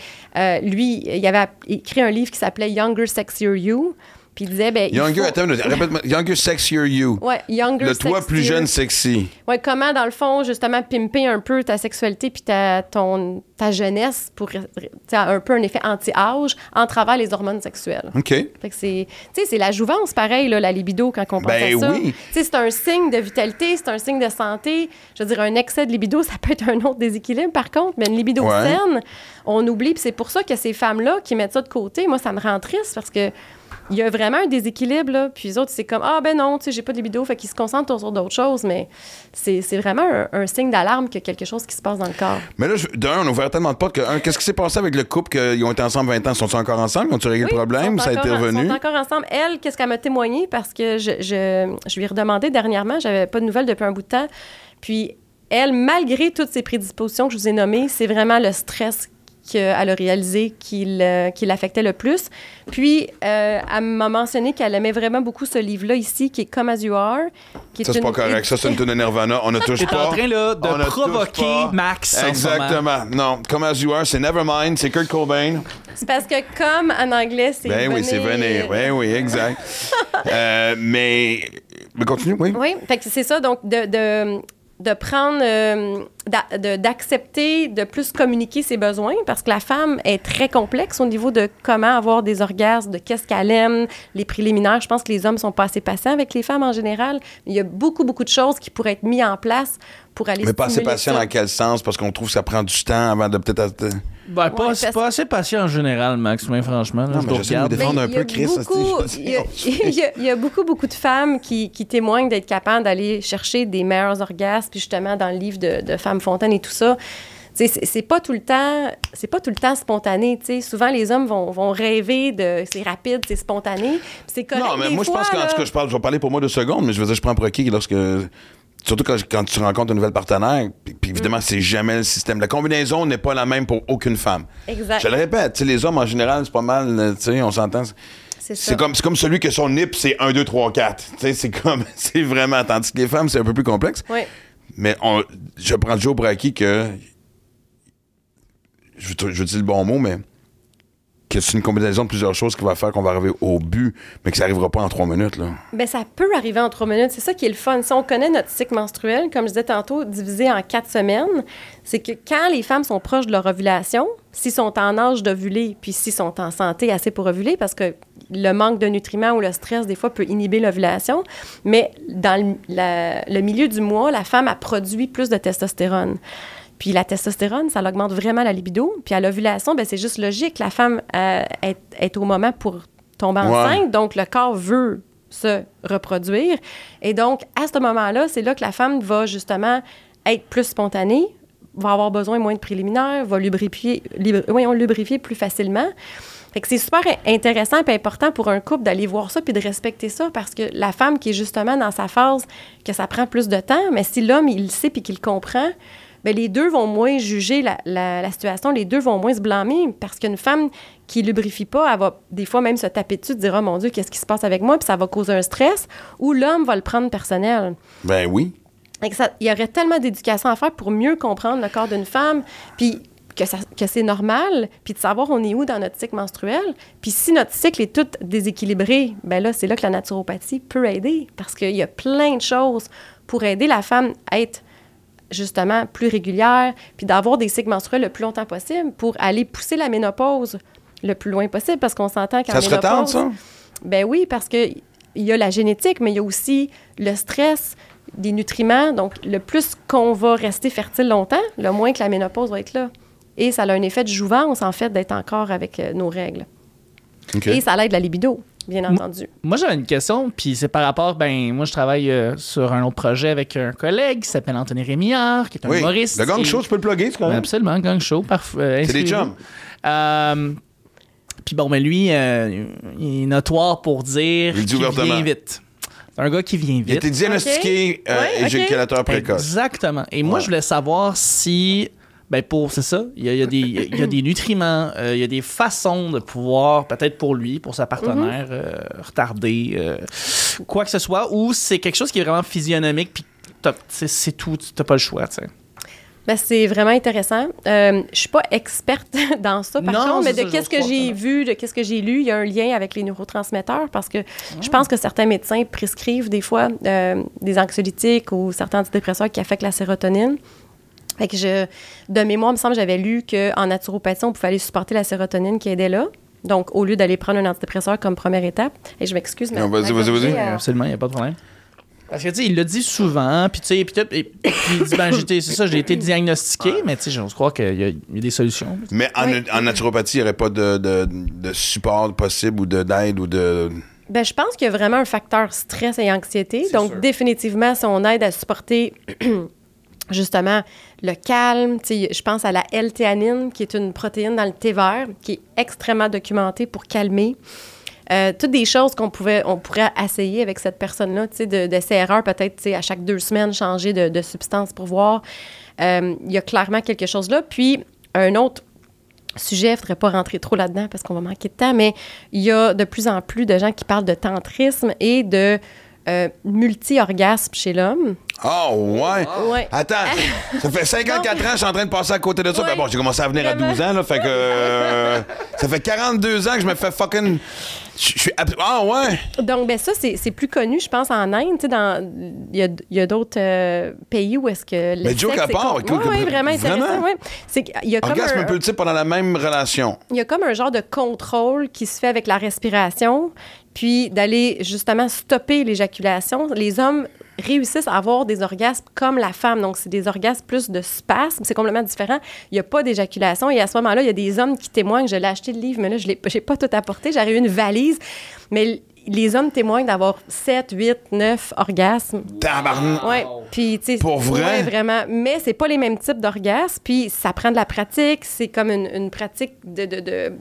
lui, il avait écrit un livre qui s'appelait Younger Sexier You. Puis il disait, ben, Younger, faut- attends, répète-moi. Younger, sexier you. Ouais, Younger Le toi plus jeune, sexy. Ouais, comment, dans le fond, justement, pimper un peu ta sexualité puis ta, ton, ta jeunesse pour un peu un effet anti-âge en travers les hormones sexuelles? OK. Fait que c'est, tu sais, c'est la jouvence, pareil, là, la libido, quand on pense Ben à ça. oui. Tu sais, c'est un signe de vitalité, c'est un signe de santé. Je veux dire, un excès de libido, ça peut être un autre déséquilibre, par contre, mais une libido Ouais. saine, on oublie. Puis c'est pour ça que ces femmes-là qui mettent ça de côté, moi, ça me rend triste parce que il y a vraiment un déséquilibre, là. Puis les autres, c'est comme, ah ben non, tu sais, j'ai pas de libido, fait qu'ils se concentrent sur d'autres choses, mais c'est, vraiment un, un signe d'alarme qu'il y a quelque chose qui se passe dans le corps. Mais là, d'un, on a ouvert tellement de portes que, un, qu'est-ce qui s'est passé avec le couple qu'ils ont été ensemble 20 ans? Sont-ils encore ensemble? Ont-ils réglé Oui, le problème? Ça a été revenu? Ils sont encore ensemble. Elle, qu'est-ce qu'elle m'a témoigné? Parce que je, je, je lui ai redemandé dernièrement, j'avais pas de nouvelles depuis un bout de temps. Puis elle, malgré toutes ces prédispositions que je vous ai nommées, c'est vraiment le stress qu'elle a réalisé qui, le- qui l'affectait le plus. Puis, euh, elle m'a mentionné qu'elle aimait vraiment beaucoup ce livre-là ici, qui est Come As You Are. Qui est Ça, c'est pas correct. Ça, c'est une tune de Nirvana. On ne touche pas. en train là, de provoquer. Max. Exactement. Non, Come As You Are, c'est Nevermind, c'est Kurt Cobain. C'est parce que comme en anglais, c'est Ben oui, c'est venir. Ben oui, exact. Euh, mais. Mais continue, oui. Oui, fait que c'est ça, donc de, de, de prendre, euh, de- d'accepter, de, plus communiquer ses besoins, parce que la femme est très complexe au niveau de comment avoir des orgasmes, de qu'est-ce qu'elle aime, les préliminaires. Je pense que les hommes sont pas assez patients avec les femmes en général. Il y a beaucoup, beaucoup de choses qui pourraient être mises en place pour aller Mais pas assez patient ça. dans quel sens? Parce qu'on trouve que ça prend du temps avant de peut-être. Ben, pas, Ouais, c'est parce- pas assez patient en général, Max, mais franchement. Là, Non, je regarde. défendre. Mais un il y a peu, Chris, beaucoup- Il y, a- il y a- il y a beaucoup, beaucoup de femmes qui, qui témoignent d'être capables d'aller chercher des meilleurs orgasmes, puis justement dans le livre de, de Femmes Fontaine et tout ça. C'est c'est pas tout le temps, c'est pas tout le temps spontané. tu sais. Souvent, les hommes vont, vont rêver de c'est rapide, c'est spontané. C'est correct. Non, mais moi, je pense qu'en tout cas, je, parle, je vais parler pour moi deux secondes, mais je veux dire, je prends pour acquis que lorsque. Surtout quand, quand tu rencontres un nouvel partenaire, puis, puis évidemment, c'est jamais le système. La combinaison n'est pas la même pour aucune femme. Exact. Je le répète, les hommes en général, c'est pas mal, euh, on s'entend. C'est comme, comme celui que son nip, c'est 1, 2, 3, 4. Tu sais, c'est comme, c'est vraiment. Tandis que les femmes, c'est un peu plus complexe. Oui. Mais on, je prends toujours pour acquis que. Je je veux dire le bon mot, mais. Que c'est une combinaison de plusieurs choses qui va faire qu'on va arriver au but, mais que ça arrivera pas en trois minutes. Ben, ça peut arriver en trois minutes. C'est ça qui est le fun. Si on connaît notre cycle menstruel, comme je disais tantôt, divisé en quatre semaines, c'est que quand les femmes sont proches de leur ovulation, s'ils sont en âge d'ovuler, puis s'ils sont en santé assez pour ovuler, parce que le manque de nutriments ou le stress, des fois, peut inhiber l'ovulation, mais dans le milieu du mois, la femme a produit plus de testostérone. Puis la testostérone, ça augmente vraiment la libido. Puis à l'ovulation, ben, c'est juste logique. La femme euh, est, est au moment pour tomber Ouais. enceinte, donc le corps veut se reproduire. Et donc, à ce moment-là, c'est là que la femme va justement être plus spontanée, va avoir besoin moins de préliminaires, va lubrifier, lubrifier plus facilement. Fait que c'est super intéressant et important pour un couple d'aller voir ça puis de respecter ça parce que la femme qui est justement dans sa phase que ça prend plus de temps, mais si l'homme, il le sait puis qu'il comprend, ben les deux vont moins juger la, la- la situation, les deux vont moins se blâmer parce qu'une femme qui lubrifie pas, elle va des fois même se taper dessus, dire « Oh mon Dieu, qu'est-ce qui se passe avec moi? » puis ça va causer un stress, ou l'homme va le prendre personnel. Ben oui. Il y aurait tellement d'éducation à faire pour mieux comprendre le corps d'une femme, puis que, que c'est normal, puis de savoir on est où dans notre cycle menstruel. Puis si notre cycle est tout déséquilibré, ben là, c'est là que la naturopathie peut aider, parce qu'il y a plein de choses pour aider la femme à être justement plus régulière, puis d'avoir des cycles menstruels le plus longtemps possible pour aller pousser la ménopause le plus loin possible, parce qu'on s'entend qu'en Ça se retarde, ménopause- ça? ben oui, parce que il y a la génétique, mais il y a aussi le stress, des nutriments. Donc, le plus qu'on va rester fertile longtemps, le moins que la ménopause va être là. Et ça a un effet de jouvence, en fait, d'être encore avec euh, nos règles. Et ça aide la libido, bien entendu. Moi, j'avais une question, puis c'est par rapport, ben, moi, je travaille euh, sur un autre projet avec un collègue qui s'appelle Anthony Rémillard, qui est un Oui. humoriste. Le gang et- show, tu peux le plugger, c'est quand même. Absolument, gang show, parfait. C'est des chums. Euh, puis bon, mais lui, euh, il est notoire pour dire Il dit qu'il vient vite. C'est un gars qui vient Il a vite. été diagnostiqué Ok. euh, Ouais, ok. éjaculateur précoce. Exactement. Et moi, je voulais savoir si, ben pour, c'est ça, il y a, il y a des, il y a des nutriments, euh, il y a des façons de pouvoir, peut-être pour lui, pour sa partenaire, euh, retarder euh, quoi que ce soit, ou c'est quelque chose qui est vraiment physionomique, puis c'est tout, t'as pas le choix, tu sais. Ben, c'est vraiment intéressant. Euh, je suis pas experte dans ça, par Non, contre, mais de qu'est-ce que j'ai vu, de qu'est-ce que j'ai lu, il y a un lien avec les neurotransmetteurs parce que je pense que certains médecins prescrivent des fois des anxiolytiques ou certains antidépresseurs qui affectent la sérotonine. Fait que je, de mémoire, il me semble que j'avais lu qu'en naturopathie, on pouvait aller supporter la sérotonine qui aidait là. Donc, au lieu d'aller prendre un antidépresseur comme première étape, et je m'excuse, mais. Non, vas-y, vas-y, vas-y. Euh, Absolument, il n'y a pas de problème. Parce que, tu sais, il le dit souvent, puis tu sais, puis tout, et- puis il dit, ben, j'ai été- c'est ça, j'ai été diagnostiqué, mais tu sais, j'ose croire qu'il y, a- il y a des solutions. Mais en, Oui. en naturopathie, il n'y aurait pas de, de, de support possible ou de- d'aide ou de. Ben, je pense qu'il y a vraiment un facteur stress et anxiété. C'est Donc, sûr. définitivement, si on aide à supporter justement le calme, je pense à la L-théanine, qui est une protéine dans le thé vert, qui est extrêmement documentée pour calmer. Euh, toutes des choses qu'on pouvait, on pourrait essayer avec cette personne-là, tu sais, de, peut-être, à chaque deux semaines, changer de, de substance pour voir. Euh, Il y a clairement quelque chose là. Puis, un autre sujet, il ne faudrait pas rentrer trop là-dedans parce qu'on va manquer de temps, mais il y a de plus en plus de gens qui parlent de tantrisme et de euh, multi-orgasme chez l'homme. Oh, ouais. Ouais. Attends, ça fait 54 ans que je suis en train de passer à côté de ça. Ouais. Ben bon, j'ai commencé à venir à Vraiment. 12 ans, là, fait que. euh, ça fait 42 ans que je me fais fucking. Je suis. Ah, ouais. Donc, ben ça, c'est plus connu, je pense, en Inde. Tu sais, dans- Il y a, il y a d'autres euh, pays où est-ce que le Mais Joe Capard, écoute, Ouais, vraiment intéressant. vraiment? ouais. C'est qu'il y a comme Orgasme un, multiple pendant la même relation. il y a comme un genre de contrôle qui se fait avec la respiration, puis d'aller justement stopper l'éjaculation. Les hommes réussissent à avoir des orgasmes comme la femme. Donc, c'est des orgasmes plus de spasmes. C'est complètement différent. Il n'y a pas d'éjaculation. Et à ce moment-là, il y a des hommes qui témoignent. Je l'ai acheté le livre, mais là, je n'ai pas tout apporté. J'aurais eu une valise. Mais les hommes témoignent d'avoir 7, 8, 9 orgasmes. Tabarnak. Ouais. Puis, tu sais, Pour vrai? ouais, vraiment. Mais c'est pas les mêmes types d'orgasmes. Puis, ça prend de la pratique. C'est comme une, une pratique de, de, de,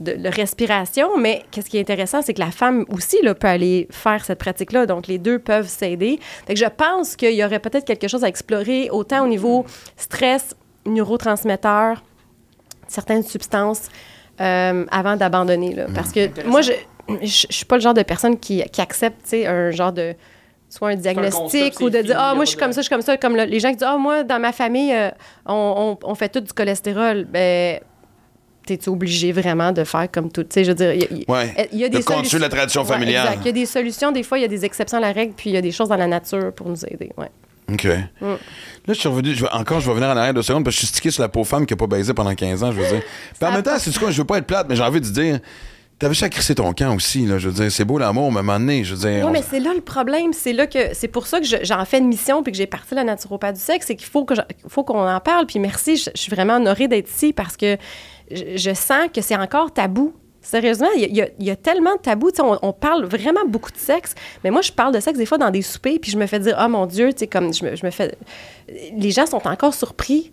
de- de respiration. Mais qu'est-ce qui est intéressant, c'est que la femme aussi là, peut aller faire cette pratique-là. Donc, les deux peuvent s'aider. Fait que je pense qu'il y aurait peut-être quelque chose à explorer, autant au niveau stress, neurotransmetteurs, certaines substances, euh, avant d'abandonner. là. Parce que moi, je je suis pas le genre de personne qui, qui accepte, un genre de soit un diagnostic ou de dire ah a moi je suis comme ça je suis comme ça comme le- les gens qui disent ah moi dans ma famille euh, on, on- on fait tout du cholestérol ben t'es obligé vraiment de faire comme tout. Tu sais, je veux dire, il y a- il- Ouais. il y a des de solutions- la tradition familiale. Il y a des solutions, des fois, il y a des exceptions à la règle, puis il y a des choses dans la nature pour nous aider. Ouais. OK. Mm. Là, je suis revenu. je vais- encore, je vais revenir en arrière deux secondes parce que je suis stické sur la pauvre femme qui n'a pas baisé pendant 15 ans, je veux dire. Puis en même temps, c'est quoi, je veux pas être plate, mais j'ai envie de dire. T'avais juste à crisser ton camp aussi, là? Je veux dire, c'est beau l'amour, mais à un moment donné, je veux dire. Oui, on- mais c'est là le problème. C'est là que c'est pour ça que je- j'en fais une mission puis que j'ai parti la naturopathe du sexe. C'est qu'il faut qu'on en parle. Puis merci, je, je suis vraiment honorée d'être ici parce que je, je sens que c'est encore tabou. Sérieusement, il y, a- y y tellement de tabous. On, on parle vraiment beaucoup de sexe, mais moi, je parle de sexe des fois dans des soupers, puis je me fais dire, oh mon Dieu, tu sais, comme je me, je me fais. Les gens sont encore surpris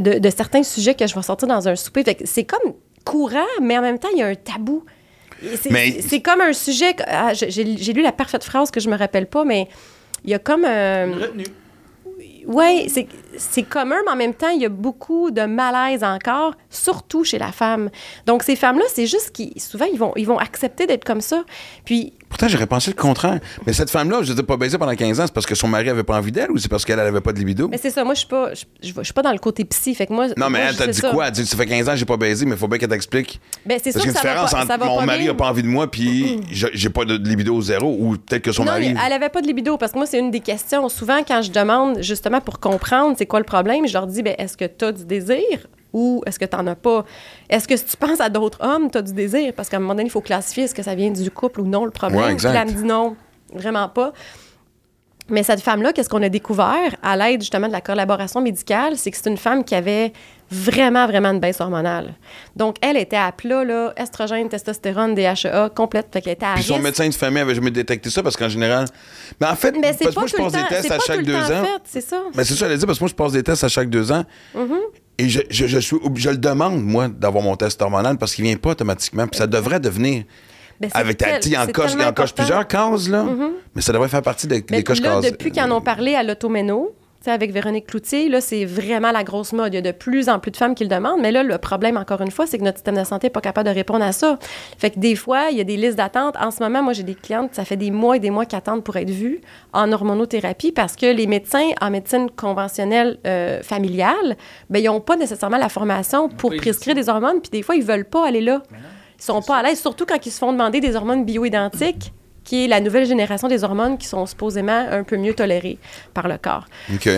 de, de certains sujets que je vais sortir dans un souper. Fait que c'est comme courant, mais en même temps, il y a un tabou. C'est Mais- c'est comme un sujet. que- ah, j'ai j'ai lu la parfaite phrase que je me rappelle pas, mais il y a comme un. Retenu. Oui, c'est commun, mais en même temps, il y a beaucoup de malaise encore, surtout chez la femme. Donc, ces femmes-là, c'est juste qu'ils, souvent, ils vont, ils vont accepter d'être comme ça. Puis, Pourtant, j'aurais pensé le contraire. Mais cette femme-là, je dire, pas baisé pendant 15 ans, c'est parce que son mari avait pas envie d'elle ou c'est parce qu'elle avait pas de libido? mais c'est ça, moi, je suis pas, je, je- je suis pas dans le côté psy. Fait que moi, Non, mais moi, elle t'a dit ça. quoi? Elle dit, ça fait 15 ans j'ai pas baisé, mais il faut bien qu'elle t'explique. Ben, c'est sûr que une ça va différence pas, entre ça va mon pas mari bien. a pas envie de moi, puis je- j'ai pas de libido zéro, ou peut-être que son non, mari. elle avait pas de libido parce que moi, c'est une des questions. Souvent, quand je demande justement pour comprendre c'est quoi le problème, je leur dis ben, est-ce que tu as du désir? Ou est-ce que tu n'en as pas? Est-ce que si tu penses à d'autres hommes, tu as du désir? Parce qu'à un moment donné, il faut classifier est-ce que ça vient du couple ou non le problème. Ouais, exact. Puis là, elle me dit non, vraiment pas. Mais cette femme-là, qu'est-ce qu'on a découvert à l'aide justement de la collaboration médicale, c'est que c'est une femme qui avait vraiment, vraiment une baisse hormonale. Donc, elle était à plat, là, estrogène, testostérone, DHEA, complète. Fait qu'elle était à Puis son risque. médecin de famille avait jamais détecté ça parce qu'en général. Mais en fait, Mais parce que pas moi, je passe des tests à chaque deux ans. fait, c'est ça. Mais c'est ça, elle dit, parce que moi, je passe des tests à chaque deux ans. Mm-hmm. Et je, je, je, suis, obli- je le demande, moi, d'avoir mon test hormonal parce qu'il vient pas automatiquement. Puis ça devrait devenir. Ben, Avec ta. il en coche. Mm-hmm. plusieurs cases, là. Mais ça devrait faire partie des, Mais des coches là, cases. depuis qu'ils en ont parlé à l'automéno, avec Véronique Cloutier, là, c'est vraiment la grosse mode. Il y a de plus en plus de femmes qui le demandent. Mais là, le problème, encore une fois, c'est que notre système de santé n'est pas capable de répondre à ça. Fait que des fois, il y a des listes d'attente. En ce moment, moi, j'ai des clientes, ça fait des mois et des mois qui attendent pour être vues en hormonothérapie parce que les médecins en médecine conventionnelle euh, familiale, ben, ils n'ont pas nécessairement la formation pour prescrire des hormones. Puis des fois, ils veulent pas aller là. Ils sont pas à l'aise, surtout quand ils se font demander des hormones bioidentiques, qui est la nouvelle génération des hormones qui sont supposément un peu mieux tolérées par le corps. OK.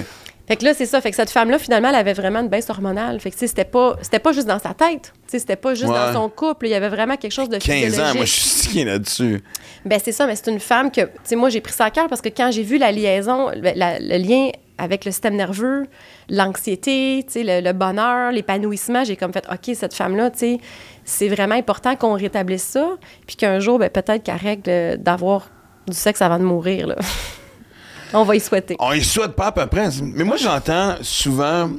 Fait que là, c'est ça. Fait que cette femme-là, finalement, elle avait vraiment une baisse hormonale. Fait que, c'était pas, c'était pas juste dans sa tête. C'était pas juste Ouais. dans son couple. Il y avait vraiment quelque chose de 15 ans, moi, je suis là-dessus. Ben c'est ça, mais c'est une femme que, tu sais, moi j'ai pris ça à cœur parce que quand j'ai vu la liaison, la- le lien avec le système nerveux, l'anxiété, le, le bonheur, l'épanouissement, j'ai comme fait, ok, cette femme-là, c'est vraiment important qu'on rétablisse ça, puis qu'un jour, ben, peut-être qu'elle règle d'avoir du sexe avant de mourir, là. On va y souhaiter. On y souhaite pas à peu près. Mais moi, j'entends souvent.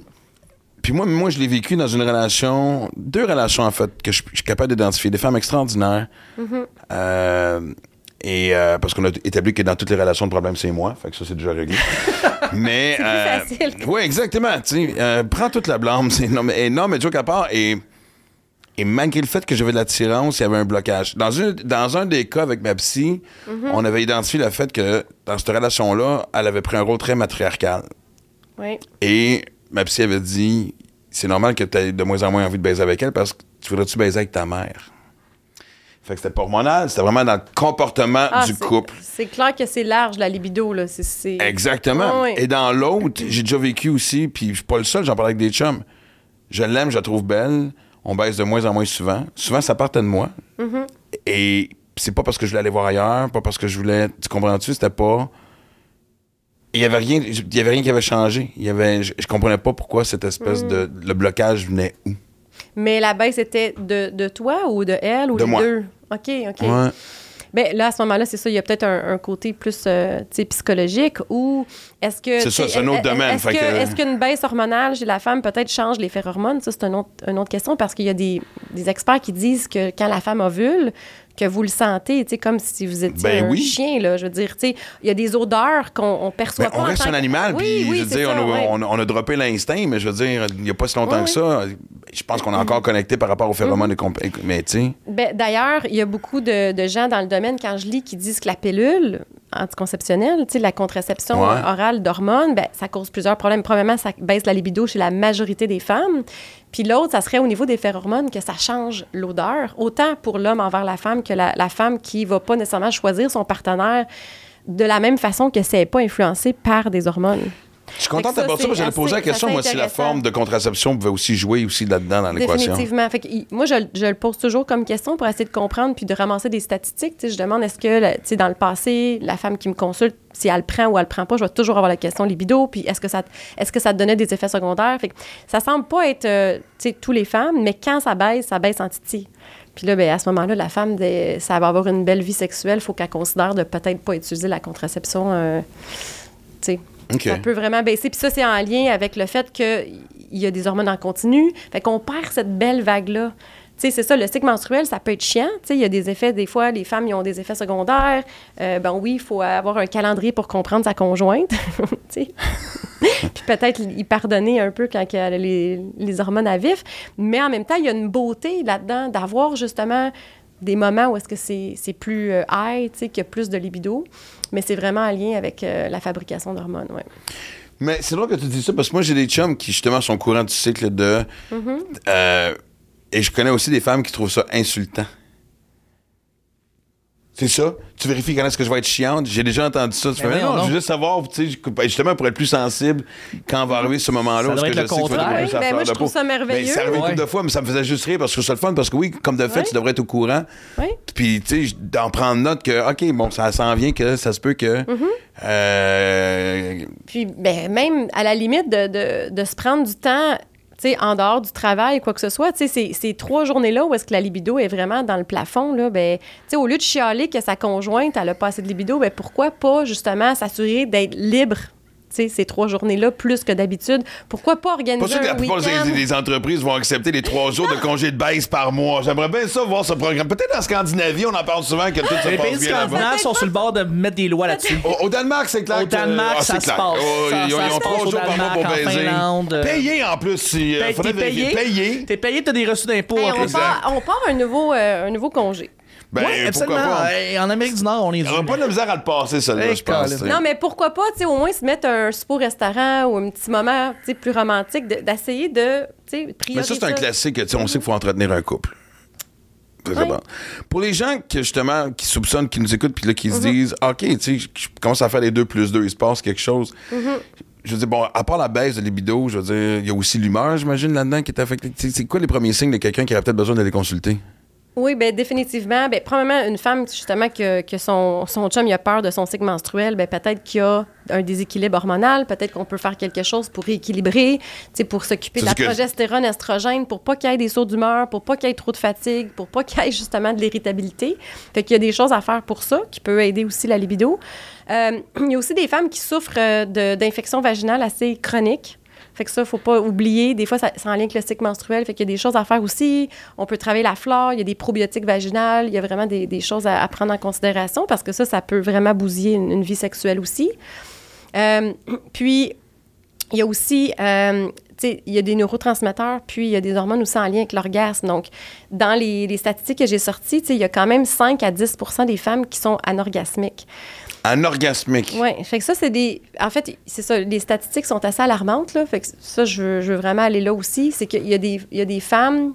Puis moi, moi, je l'ai vécu dans une relation, deux relations en fait, que je, je suis capable d'identifier. Des femmes extraordinaires. Mm-hmm. Euh, et euh, parce qu'on a établi que dans toutes les relations, le problème, c'est moi. Fait que ça, c'est déjà réglé. mais. C'est plus facile. Oui, exactement. Tu sais, euh, prends toute la blâme. C'est, non, mais, et non, mais joke à part. Et, et malgré le fait que j'avais de l'attirance, il y avait un blocage. Dans, une, dans un des cas avec ma psy, Mm-hmm. on avait identifié le fait que dans cette relation-là, elle avait pris un rôle très matriarcal. Oui. Et ma psy avait dit c'est normal que tu aies de moins en moins envie de baiser avec elle parce que tu voudrais-tu baiser avec ta mère? Fait que c'était pas hormonal, c'était vraiment dans le comportement Ah, du couple. C'est clair que c'est large, la libido, là. C'est, c'est- Exactement. Ah oui. Et dans l'autre, j'ai déjà vécu aussi, puis je suis pas le seul, j'en parle avec des chums. Je l'aime, je la trouve belle. On baisse de moins en moins souvent. Souvent, ça partait de moi. Mm-hmm. Et c'est pas parce que je voulais aller voir ailleurs, pas parce que je voulais. Tu comprends-tu? C'était pas. Il y avait rien, il y avait rien qui avait changé. Il y avait, je, je comprenais pas pourquoi cette espèce Mm. de. Le blocage venait où? Mais la baisse était de, de toi ou de elle ou De les moi. deux? OK, OK. Ouais. Ben, là, à ce moment-là, c'est ça, il y a peut-être un, un côté plus euh, psychologique ou est-ce que. C'est ça, c'est un autre domaine, Est-ce fait que- que- est-ce qu'une baisse hormonale chez la femme peut-être change les phéromones? Ça, c'est un autre- une autre question parce qu'il y a des, des experts qui disent que quand la femme ovule, que vous le sentez, tu sais, comme si vous étiez Ben un oui. chien, là. Je veux dire, tu sais, il y a des odeurs qu'on on perçoit Ben, pas. on reste un animal, puis oui, je veux dire, ça, on, a, ouais. on a- on a droppé l'instinct, mais je veux dire, il n'y a pas si longtemps que ça. Je pense qu'on est encore connecté par rapport aux phéromones. et comp- Mais tu sais. Ben, D'ailleurs, il y a beaucoup de, de gens dans le domaine, quand je lis, qui disent que la pilule anticonceptionnels, tu sais, la contraception Ouais. orale d'hormones, ben, ça cause plusieurs problèmes. Premièrement, ça baisse la libido chez la majorité des femmes. Puis l'autre, ça serait au niveau des phéromones que ça change l'odeur, autant pour l'homme envers la femme que la, la femme qui va pas nécessairement choisir son partenaire de la même façon que n'est pas influencée par des hormones. Je suis content Fait que ça, d'aborder ça parce que j'allais poser la question, moi, si la forme de contraception pouvait aussi jouer aussi là-dedans dans l'équation. Définitivement. Fait que, moi, je, je le pose toujours comme question pour essayer de comprendre puis de ramasser des statistiques. Je demande est-ce que, dans le passé, la femme qui me consulte, si elle le prend ou elle le prend pas, je vais toujours avoir la question libido. Puis est-ce que ça, est-ce que ça te donnait des effets secondaires? Fait que ça semble pas être, euh, tu sais, tous les femmes, mais quand ça baisse, ça baisse en titi. Puis là, ben, à ce moment-là, la femme, des- ça va avoir une belle vie sexuelle. Il faut qu'elle considère de peut-être pas utiliser la contraception. euh, tu sais, OK. ça peut vraiment baisser. Puis ça, c'est en lien avec le fait qu'il y a des hormones en continu. Fait qu'on perd cette belle vague-là. Tu sais, c'est ça, le cycle menstruel, ça peut être chiant. Tu sais, il y a des effets, des fois, les femmes, ils ont des effets secondaires. Euh, ben oui, il faut avoir un calendrier pour comprendre sa conjointe. tu sais. Puis peut-être y pardonner un peu quand il y a les, les hormones à vif. Mais en même temps, il y a une beauté là-dedans d'avoir justement des moments où est-ce que c'est c'est plus euh, high, tu sais, qu'il y a plus de libido. Mais c'est vraiment en lien avec euh, la fabrication d'hormones, ouais. Mais c'est drôle que tu dis ça parce que moi, j'ai des chums qui, justement, sont au courant du cycle de. Mm-hmm. Euh, et je connais aussi des femmes qui trouvent ça insultant. C'est ça? Tu vérifies quand est-ce que je vais être chiante? J'ai déjà entendu ça. Tu Ben fais, mais non, je veux juste savoir, tu sais, ben, justement, pour être plus sensible quand va arriver ce moment-là. Ça que être je le sais que tu vas contraire. devenir Oui, sa ben moi, de je trouve ça merveilleux. Ben, ça arrive une Ouais. couple de fois, mais ça me faisait juste rire parce que je trouve ça le fun. Parce que oui, comme de fait, Ouais. tu devrais être au courant. Oui. Puis, tu sais, d'en prendre note que, OK, bon, ça s'en vient que ça se peut que. Mm-hmm. euh, Puis, ben, même à la limite de, de- de se prendre du temps, tu en dehors du travail, quoi que ce soit, tu sais, ces, trois journées-là où est-ce que la libido est vraiment dans le plafond, là, ben, tu au lieu de chialer que sa conjointe, elle a pas de libido, ben, pourquoi pas, justement, s'assurer d'être libre, ces trois journées-là, plus que d'habitude? Pourquoi pas Pas organiser sûr que la un plupart des, des entreprises vont accepter les trois jours de congé de baisse par mois. J'aimerais bien ça voir ce programme. Peut-être en Scandinavie, on en parle souvent que tout se Les passe pays bien là-bas. scandinaves sont sur le bord de mettre des lois là-dessus. Au, au Danemark, c'est clair Au que- Danemark, ah, ça se passe. Oh, Ça- ils ont, ça ils ont se trois jours par mois pour en baiser. Finlande. euh. Payé en plus. Si, euh, faudrait t'es payé? Payé. T'es payé, t'as des reçus d'impôts. Hey, on, part, on part un nouveau, euh, un nouveau congé. Ben, Oui, absolument. pourquoi pas? Euh, En Amérique du Nord, on est dû. pas de misère à le passer, celle-là, Hey, je pense. Non, mais pourquoi pas, tu sais, au moins se mettre un souper au restaurant ou un petit moment, tu sais, plus romantique, de- d'essayer de, tu sais, Mais ça, c'est un classique. tu sais, On sait qu'il faut entretenir un couple. Ouais. bon. Pour les gens que, justement, qui soupçonnent, qui nous écoutent, puis là, qui Mm-hmm. se disent, OK, tu sais, je commence à faire les deux plus deux, il se passe quelque chose. Mm-hmm. Je veux dire, bon, à part la baisse de libido, je veux dire, il y a aussi l'humeur, j'imagine, là-dedans, qui est affectée. Tu sais, C'est quoi les premiers signes de quelqu'un qui aurait peut-être besoin d'aller consulter? Oui, bien, définitivement. Ben, premièrement, une femme, justement, que, que son, son chum il a peur de son cycle menstruel, ben, peut-être qu'il y a un déséquilibre hormonal, peut-être qu'on peut faire quelque chose pour rééquilibrer, tu sais, pour s'occuper de la que- progestérone, estrogène, pour pas qu'il y ait des sauts d'humeur, pour pas qu'il y ait trop de fatigue, pour pas qu'il y ait justement de l'irritabilité. Fait qu'il y a des choses à faire pour ça, qui peut aider aussi la libido. Euh, il y a aussi des femmes qui souffrent euh, d'infections vaginales assez chroniques. Fait que ça, faut pas oublier. Des fois, ça- c'est en lien avec le cycle menstruel. Fait qu'il y a des choses à faire aussi. On peut travailler la flore. Il y a des probiotiques vaginales. Il y a vraiment des, choses à, prendre en considération parce que ça, ça peut vraiment bousiller une, vie sexuelle aussi. Euh, puis, il y a aussi, euh, il y a des neurotransmetteurs, puis il y a des hormones aussi en lien avec l'orgasme. Donc, dans les, statistiques que j'ai sorties, il y a quand même 5 à 10% des femmes qui sont anorgasmiques. Anorgasmique. Oui, fait que ça, c'est des. En fait, c'est ça, les statistiques sont assez alarmantes, là. Fait que ça, je veux, je veux vraiment aller là aussi. C'est qu'il y, a des- il y a des femmes.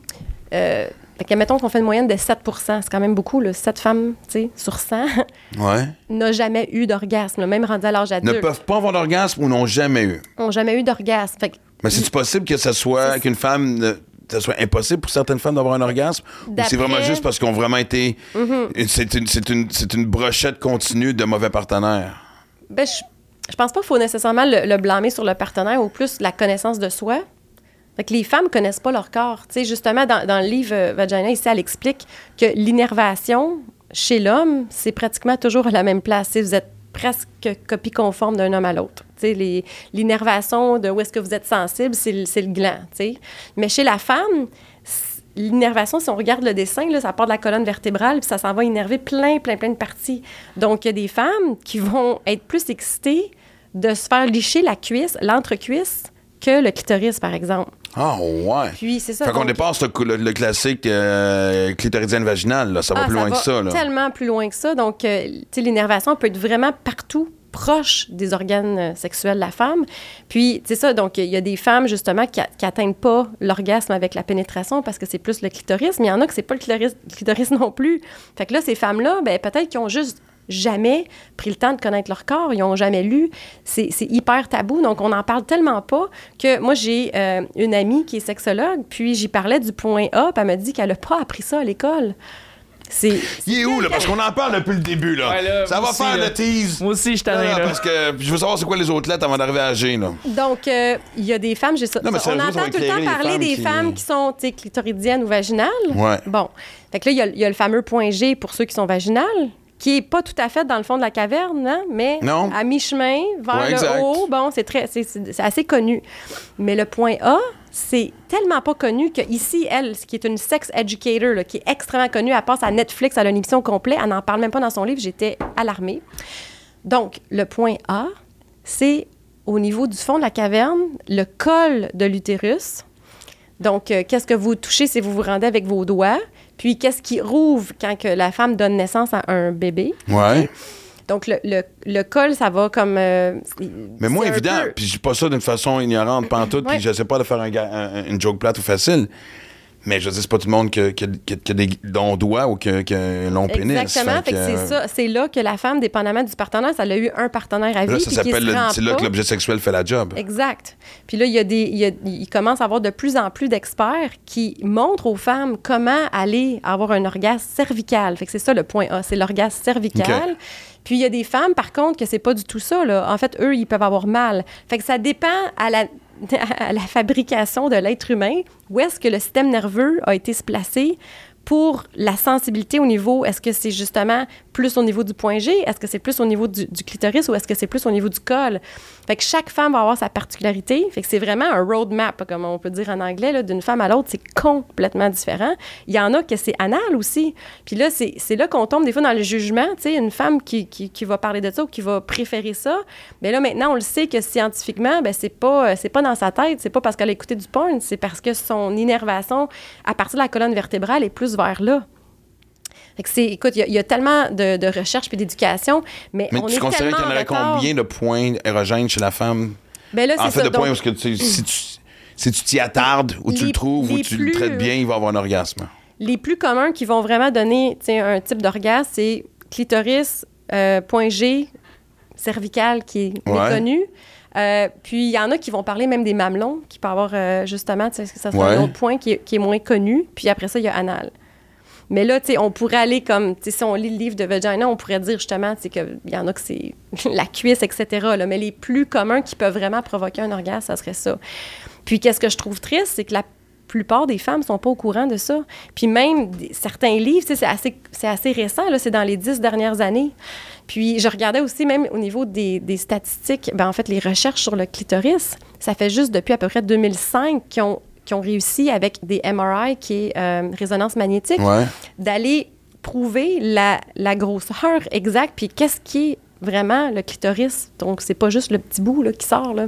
Euh, fait que, mettons qu'on fait une moyenne de 7 c'est quand même beaucoup, là. 7 femmes, tu sais, sur 100 Ouais. n'ont jamais eu d'orgasme, même rendu à l'âge Ne adulte. peuvent pas avoir d'orgasme ou n'ont jamais eu? n'ont jamais eu d'orgasme. Fait que Mais c'est possible que ça soit qu'une femme ne- ça soit impossible pour certaines femmes d'avoir un orgasme ou c'est vraiment juste parce qu'ils ont vraiment été c'est une, c'est une, c'est une brochette continue de mauvais partenaires? Ben, je, je pense pas qu'il faut nécessairement le, le blâmer sur le partenaire ou plus la connaissance de soi. Fait que les femmes connaissent pas leur corps. Tu sais, justement, dans, dans le livre euh, Vagina, ici, elle explique que l'innervation chez l'homme, c'est pratiquement toujours à la même place. Sais, vous êtes presque copie conforme d'un homme à l'autre. L'innervation de où est-ce que vous êtes sensible, c'est le, gland. Mais chez la femme, l'innervation, si on regarde le dessin, là, ça part de la colonne vertébrale, puis ça s'en va innerver plein, plein, plein de parties. Donc, il y a des femmes qui vont être plus excitées de se faire licher la cuisse, l'entrecuisse, que le clitoris, par exemple. Ah, ouais. Puis c'est ça. Fait qu'on donc- dépasse le, le- le classique euh, clitoridienne vaginale, là. Ça va Ah, plus loin va que ça, là. tellement plus loin que ça. Donc, euh, tu sais, l'énervation peut être vraiment partout proche des organes euh, sexuels de la femme. Puis, c'est ça, donc il y a des femmes, justement, qui n'atteignent pas l'orgasme avec la pénétration parce que c'est plus le clitoris, mais il y en a que c'est pas le clitoris, clitoris non plus. Fait que là, ces femmes-là, ben, peut-être qu'ils ont juste jamais pris le temps de connaître leur corps, ils ont jamais lu. C'est c'est hyper tabou, donc on n'en parle tellement pas que moi, j'ai euh, une amie qui est sexologue, puis j'y parlais du point A, puis elle m'a dit qu'elle n'a pas appris ça à l'école. C'est Il est où, là? Parce qu'on en parle depuis le début, là. Ouais, là, ça va aussi, faire là. le tease. Moi aussi, je tanné, non, là. parce que je veux savoir c'est quoi les autres lettres avant d'arriver à G, là. Donc, euh, il y a des femmes, j'ai ça. Non, mais ça- on entend tout le temps parler femmes des qui- femmes qui sont tu sais, clitoridiennes ou vaginales. Ouais. Bon. Fait que là, il y y, a le fameux point G pour ceux qui sont vaginales, qui est pas tout à fait dans le fond de la caverne, hein, mais Non. à mi-chemin, vers Ouais, le exact. haut. Bon, c'est très, c'est- assez connu. Mais le point A, c'est tellement pas connu que ici, elle, qui est une sex educator, là, qui est extrêmement connue, elle passe à Netflix, elle a une émission complète, elle n'en parle même pas dans son livre, j'étais alarmée. Donc, le point A, c'est au niveau du fond de la caverne, le col de l'utérus. Donc, euh, qu'est-ce que vous touchez si vous vous rendez avec vos doigts? Puis, qu'est-ce qui rouvre quand que la femme donne naissance à un bébé? Ouais. Donc, le, le- le col, ça va comme... euh, Mais un évident, puis je dis pas ça d'une façon ignorante, pantoute, puis j'essaie pas de faire un un- une joke plate ou facile. Mais je veux dire, c'est pas tout le monde qui a- qui a des longs doigts ou a un long pénis. Exactement. Fait que c'est ça. C'est là que la femme, dépendamment du partenaire, ça a eu un partenaire à vie. Là, ça s'appelle le- c'est là que l'objet sexuel fait la job. Exact. Puis là, il y a des, il, y a- il commence à avoir de plus en plus d'experts qui montrent aux femmes comment aller avoir un orgasme cervical. Fait que c'est ça le point A, c'est l'orgasme cervical. Puis il y a des femmes, par contre, que c'est pas du tout ça. Là. En fait, eux, ils peuvent avoir mal. Fait que ça dépend à la, à la fabrication de l'être humain, où est-ce que le système nerveux a été se placer pour la sensibilité au niveau, est-ce que c'est justement plus au niveau du point G, est-ce que c'est plus au niveau du, clitoris ou est-ce que c'est plus au niveau du col? Fait que chaque femme va avoir sa particularité. Fait que c'est vraiment un roadmap, comme on peut dire en anglais, d'une femme à l'autre, c'est complètement différent. Il y en a que c'est anal aussi. Puis là, c'est là qu'on tombe des fois dans le jugement, tu sais, une femme qui, qui, va parler de ça ou qui va préférer ça. Mais là, maintenant, on le sait que scientifiquement, ben, c'est pas, euh, pas dans sa tête, c'est pas parce qu'elle a écouté du porn, c'est parce que son innervation à partir de la colonne vertébrale est plus vers là. C'est, écoute, il y a- il y, a tellement de, de recherche puis d'éducation, mais, Mais on tu est considères qu'il y en aurait retard. combien de points érogènes chez la femme? Ben là, En c'est fait, ça. de points Donc, est-ce que tu, si tu si tu t'y attardes, ou tu le trouves, ou tu plus- le traites bien, il va avoir un orgasme. les plus communs qui vont vraiment donner un type d'orgasme, c'est clitoris, euh, point G, cervical qui est Ouais. méconnu. Euh, puis il y en a qui vont parler même des mamelons, qui peut avoir euh, justement, ça serait Ouais. un autre point qui est, qui est moins connu? Puis après ça, il y a anal. Mais là, on pourrait aller comme, si on lit le livre de Vagina, on pourrait dire justement, qu'il y en a que c'est la cuisse, etc. là. mais les plus communs qui peuvent vraiment provoquer un orgasme, ça serait ça. Puis qu'est-ce que je trouve triste, c'est que la plupart des femmes sont pas au courant de ça. Puis même certains livres, c'est assez, c'est assez récent, c'est dans les dix dernières années. Puis je regardais aussi même au niveau des, des statistiques, ben, en fait, les recherches sur le clitoris, ça fait juste depuis à peu près 2005 qu'ils qu'ils ont réussi avec des MRI, qui est euh, résonance magnétique, Ouais. d'aller prouver la, la grosseur exacte, puis qu'est-ce qui est vraiment le clitoris. Donc, c'est pas juste le petit bout là, qui sort, là.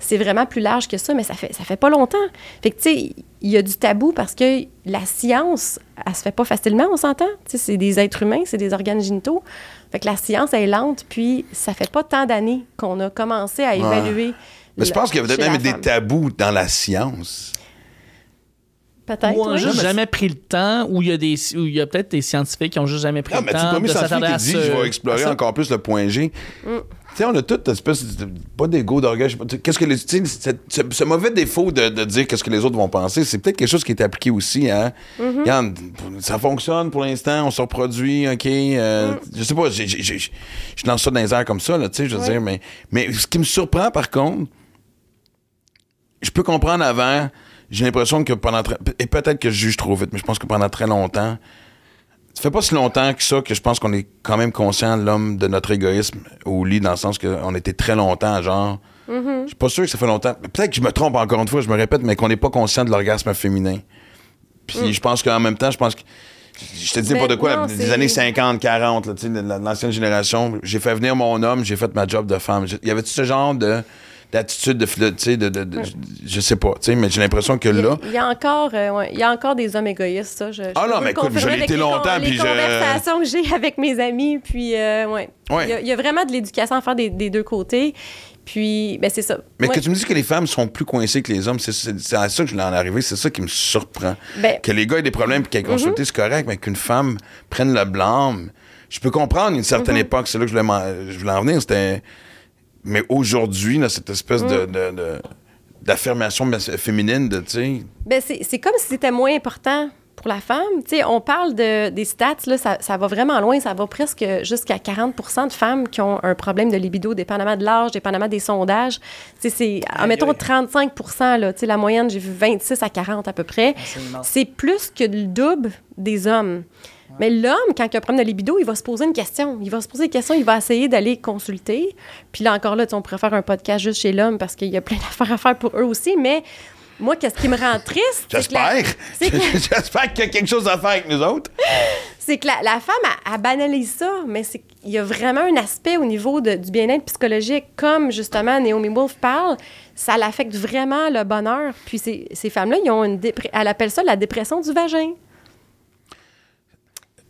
C'est vraiment plus large que ça, mais ça fait, ça fait pas longtemps. Fait que, tu sais, il y a du tabou parce que la science, elle se fait pas facilement, on s'entend. Tu sais, c'est des êtres humains, c'est des organes génitaux. Fait que la science, elle est lente, puis ça fait pas tant d'années qu'on a commencé à évaluer. Mais je pense qu'il y a peut-être chez la même des femme. tabous dans la science. Peut-être, Moi, oui. j'ai jamais pris le temps, ou il y a des, ou il y a peut-être des scientifiques qui ont juste jamais pris Non, le mais tu temps pas mis de scientifique s'attarder à qui dit ce- je vais explorer encore plus le point G. Tu sais, on a toute espèce de. Pas d'ego d'orgueil. je sais pas, tu sais, Qu'est-ce que les. tu ce, ce mauvais défaut de, de dire qu'est-ce que les autres vont penser, c'est peut-être quelque chose qui est appliqué aussi. Hein? Regarde, ça fonctionne pour l'instant, on se reproduit, OK. euh, Je sais pas, je lance ça dans les airs comme ça, là, tu sais, je veux Oui. dire, mais, mais ce qui me surprend par contre, je peux comprendre avant, j'ai l'impression que pendant. très- Et peut-être que je juge trop vite, mais je pense que pendant très longtemps, ça fait pas si longtemps que ça que je pense qu'on est quand même conscient, l'homme, de notre égoïsme au lit, dans le sens qu'on était très longtemps, genre. Je suis pas sûr que ça fait longtemps. Peut-être que je me trompe encore une fois, je me répète, mais qu'on n'est pas conscient de l'orgasme féminin. Puis je pense qu'en même temps, je pense que. Je te dis Ben, pas de quoi, non, des années 50, 40, là, tu sais, de la- de l'ancienne génération, j'ai fait venir mon homme, j'ai fait ma job de femme. J'ai- Y avait-tu ce genre de, d'attitude, de, philo- tu sais, de, de, de- je, sais pas, tu sais, mais j'ai l'impression que là, il y a encore, euh, ouais, il y a encore des hommes égoïstes, ça. Je, je Ah non, mais écoute, je l'ai été longtemps, Les puis je- conversations que j'ai avec mes amis, puis euh, ouais. Ouais. Il, y a, il y a vraiment de l'éducation à faire des, des deux côtés. Puis, ben c'est ça. mais Ouais. que tu me dis que les femmes sont plus coincées que les hommes, c'est, à ça que je l'en arrivé, c'est ça qui me surprend. Ben- que les gars aient des problèmes puis qu'elles consultent, c'est correct, mais qu'une femme prenne le blâme, je peux comprendre une certaine époque, c'est là que je voulais, je voulais en venir, c'était... Mais aujourd'hui, cette espèce de, de- de- d'affirmation mas- féminine de, tu sais... Ben, c'est c'est comme si c'était moins important pour la femme. Tu sais, on parle de, des stats, là, ça, ça va vraiment loin. Ça va presque jusqu'à 40% de femmes qui ont un problème de libido, dépendamment de l'âge, dépendamment des sondages. Tu sais, c'est, mettons, aïe. 35 là, tu sais, la moyenne, j'ai vu 26 à 40 à peu près. C'est plus que le double des hommes. Mais l'homme, quand il a un problème de libido, il va se poser une question. Il va se poser une question, il va essayer d'aller consulter. Puis là, encore là, on pourrait faire un podcast juste chez l'homme parce qu'il y a plein d'affaires à faire pour eux aussi. Mais moi, qu'est-ce qui me rend triste? J'espère! J'espère qu'il y a quelque chose à faire avec nous autres. c'est que la, la femme, elle, elle banalise ça, mais c'est qu'il y a vraiment un aspect au niveau de- du bien-être psychologique, comme justement Naomi Wolf parle, ça l'affecte vraiment le bonheur. Puis ces, ces femmes-là, ils ont une dépre- elle appelle ça la dépression du vagin.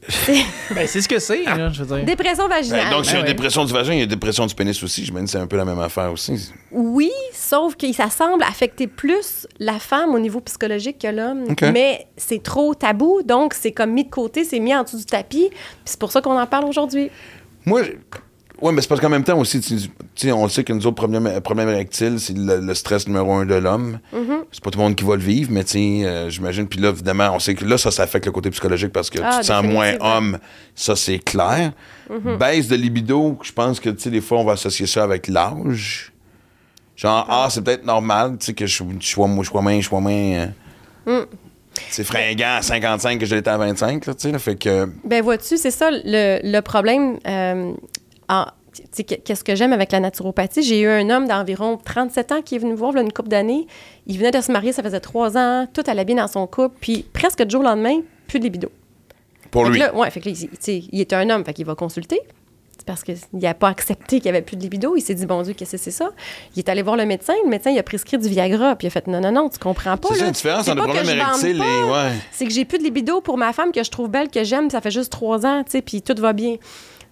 Ben, c'est ce que c'est, là, je veux dire. Dépression vaginale. Ben, donc, s'il y a ouais. dépression du vagin, il y a dépression du pénis aussi. Je me dis que c'est un peu la même affaire aussi. Oui, sauf que ça semble affecter plus la femme au niveau psychologique que l'homme. Mais c'est trop tabou, donc c'est comme mis de côté, c'est mis en dessous du tapis. Puis c'est pour ça qu'on en parle aujourd'hui. Moi, oui, mais c'est parce qu'en même temps aussi, tu tu sais, on sait que nous autres problèmes, problèmes érectiles, c'est le, le stress numéro un de l'homme. Mm-hmm. C'est pas tout le monde qui va le vivre, mais euh, j'imagine. Puis là, évidemment, on sait que là, ça, ça affecte le côté psychologique parce que Ah, tu te sens moins homme. Ça, c'est clair. Baisse de libido, je pense que, tu sais, des fois, on va associer ça avec l'âge. Genre, ah, c'est peut-être normal, tu sais, que je, je sois, je sois moins, je sois moins. euh, C'est fringant à 55 que je l'étais à 25, là, tu sais, là, fait que. Ben vois-tu, c'est ça le, le problème. euh, en- que- Qu'est-ce que j'aime avec la naturopathie? J'ai eu un homme d'environ 37 ans qui est venu me voir là, une couple d'années. Il venait de se marier, ça faisait trois ans, tout allait bien dans son couple, puis presque du jour au lendemain, plus de libido. Pour Fait lui? ouais, fait que là, il, il est un homme, fait qu'il va consulter. Parce qu'il n'a pas accepté qu'il n'y avait plus de libido. Il s'est dit, bon Dieu, qu'est-ce que c'est ça? Il est allé voir le médecin. Le médecin, il a prescrit du Viagra. Puis il a fait, non, non, non, tu comprends pas. C'est ça la différence entre le problème érectile et. Ouais. C'est que j'ai plus de libido pour ma femme que je trouve belle, que j'aime. Ça fait juste trois ans, tu sais, puis tout va bien.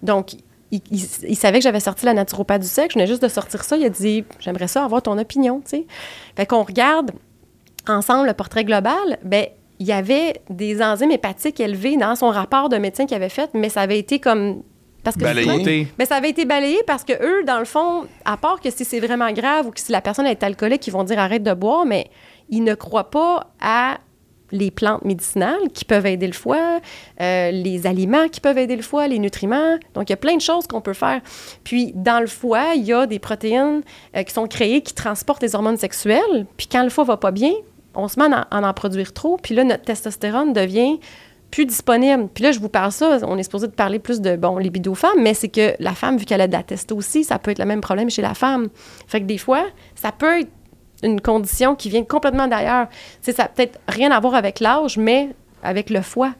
Donc, il, il- il savait que j'avais sorti la naturopathe du sexe. Je venais juste de sortir ça. Il a dit, j'aimerais ça avoir ton opinion, tu sais. Fait qu'on regarde ensemble le portrait global. Ben, il y avait des enzymes hépatiques élevées dans son rapport de médecin qu'il avait fait, mais ça avait été comme. Parce que Balayé. Mais ça avait été balayé parce que eux, dans le fond, à part que si c'est vraiment grave ou que si la personne est alcoolique, ils vont dire arrête de boire, mais ils ne croient pas à les plantes médicinales qui peuvent aider le foie, euh, les aliments qui peuvent aider le foie, les nutriments. Donc, il y a plein de choses qu'on peut faire. Puis, dans le foie, il y a des protéines euh, qui sont créées qui transportent les hormones sexuelles. Puis, quand le foie va pas bien, on se met à en, en produire trop. Puis là, notre testostérone devient plus disponible. Puis là, je vous parle ça, on est supposé de parler plus de, bon, libido femme, mais c'est que la femme, vu qu'elle a de la testo aussi, ça peut être le même problème chez la femme. Fait que des fois, ça peut être une condition qui vient complètement d'ailleurs. Tu sais, ça n'a peut-être rien à voir avec l'âge, mais avec le foie.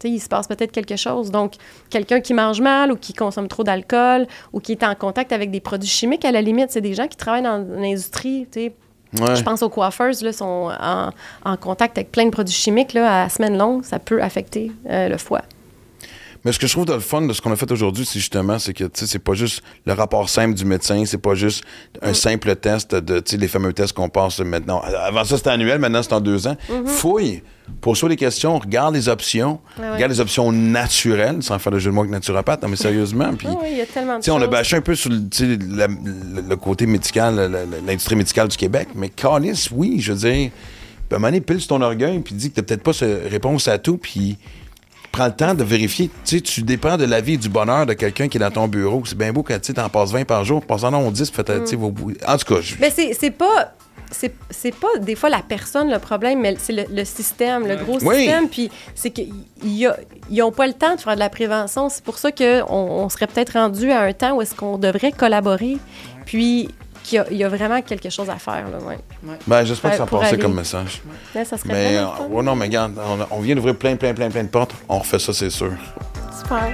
Tu sais, il se passe peut-être quelque chose. Donc, quelqu'un qui mange mal ou qui consomme trop d'alcool ou qui est en contact avec des produits chimiques, à la limite, c'est des gens qui travaillent dans l'industrie, tu sais, Ouais. je pense aux coiffeuses, là, sont en, en contact avec plein de produits chimiques là, à semaine longue, ça peut affecter euh, le foie. Mais ce que je trouve de le fun de ce qu'on a fait aujourd'hui, c'est justement, c'est que, tu sais, c'est pas juste le rapport simple du médecin, c'est pas juste un simple test de, tu sais, les fameux tests qu'on passe maintenant. Avant ça, c'était annuel, maintenant, c'est en deux ans. Fouille, pose-toi des questions, regarde les options, ouais. regarde les options naturelles, sans faire le jeu de mots avec naturopathe, non, mais sérieusement, puis... Ah oui, il y a tellement de Tu sais, on a choses. bâché un peu sur sais, la- le, côté médical, la- la- l'industrie médicale du Québec, mais Calis, oui, je veux dire, ben, à un moment donné, pile sur ton orgueil, puis dis que t'as peut-être pas ce réponse à tout, puis prends le temps de vérifier. Tu sais, tu dépends de la vie et du bonheur de quelqu'un qui est dans ton bureau. C'est bien beau quand tu t'en passes 20 par jour, passant en 10, faites, tu sais, vos. En tout cas, je- Mais c'est c'est pas. C'est c'est pas des fois la personne le problème, mais c'est le, le système, le gros Oui. système. Puis c'est qu'ils n'ont pas le temps de faire de la prévention. C'est pour ça qu'on on serait peut-être rendu à un temps où est-ce qu'on devrait collaborer. Puis qu'il y a- il y, a vraiment quelque chose à faire. Là, ouais. ben, j'espère que ça pour passait aller. comme message. Ça serait Mais, vraiment euh, ouais, non, mais regarde, on, on vient d'ouvrir plein, plein, plein, plein de portes. On refait ça, c'est sûr. Super.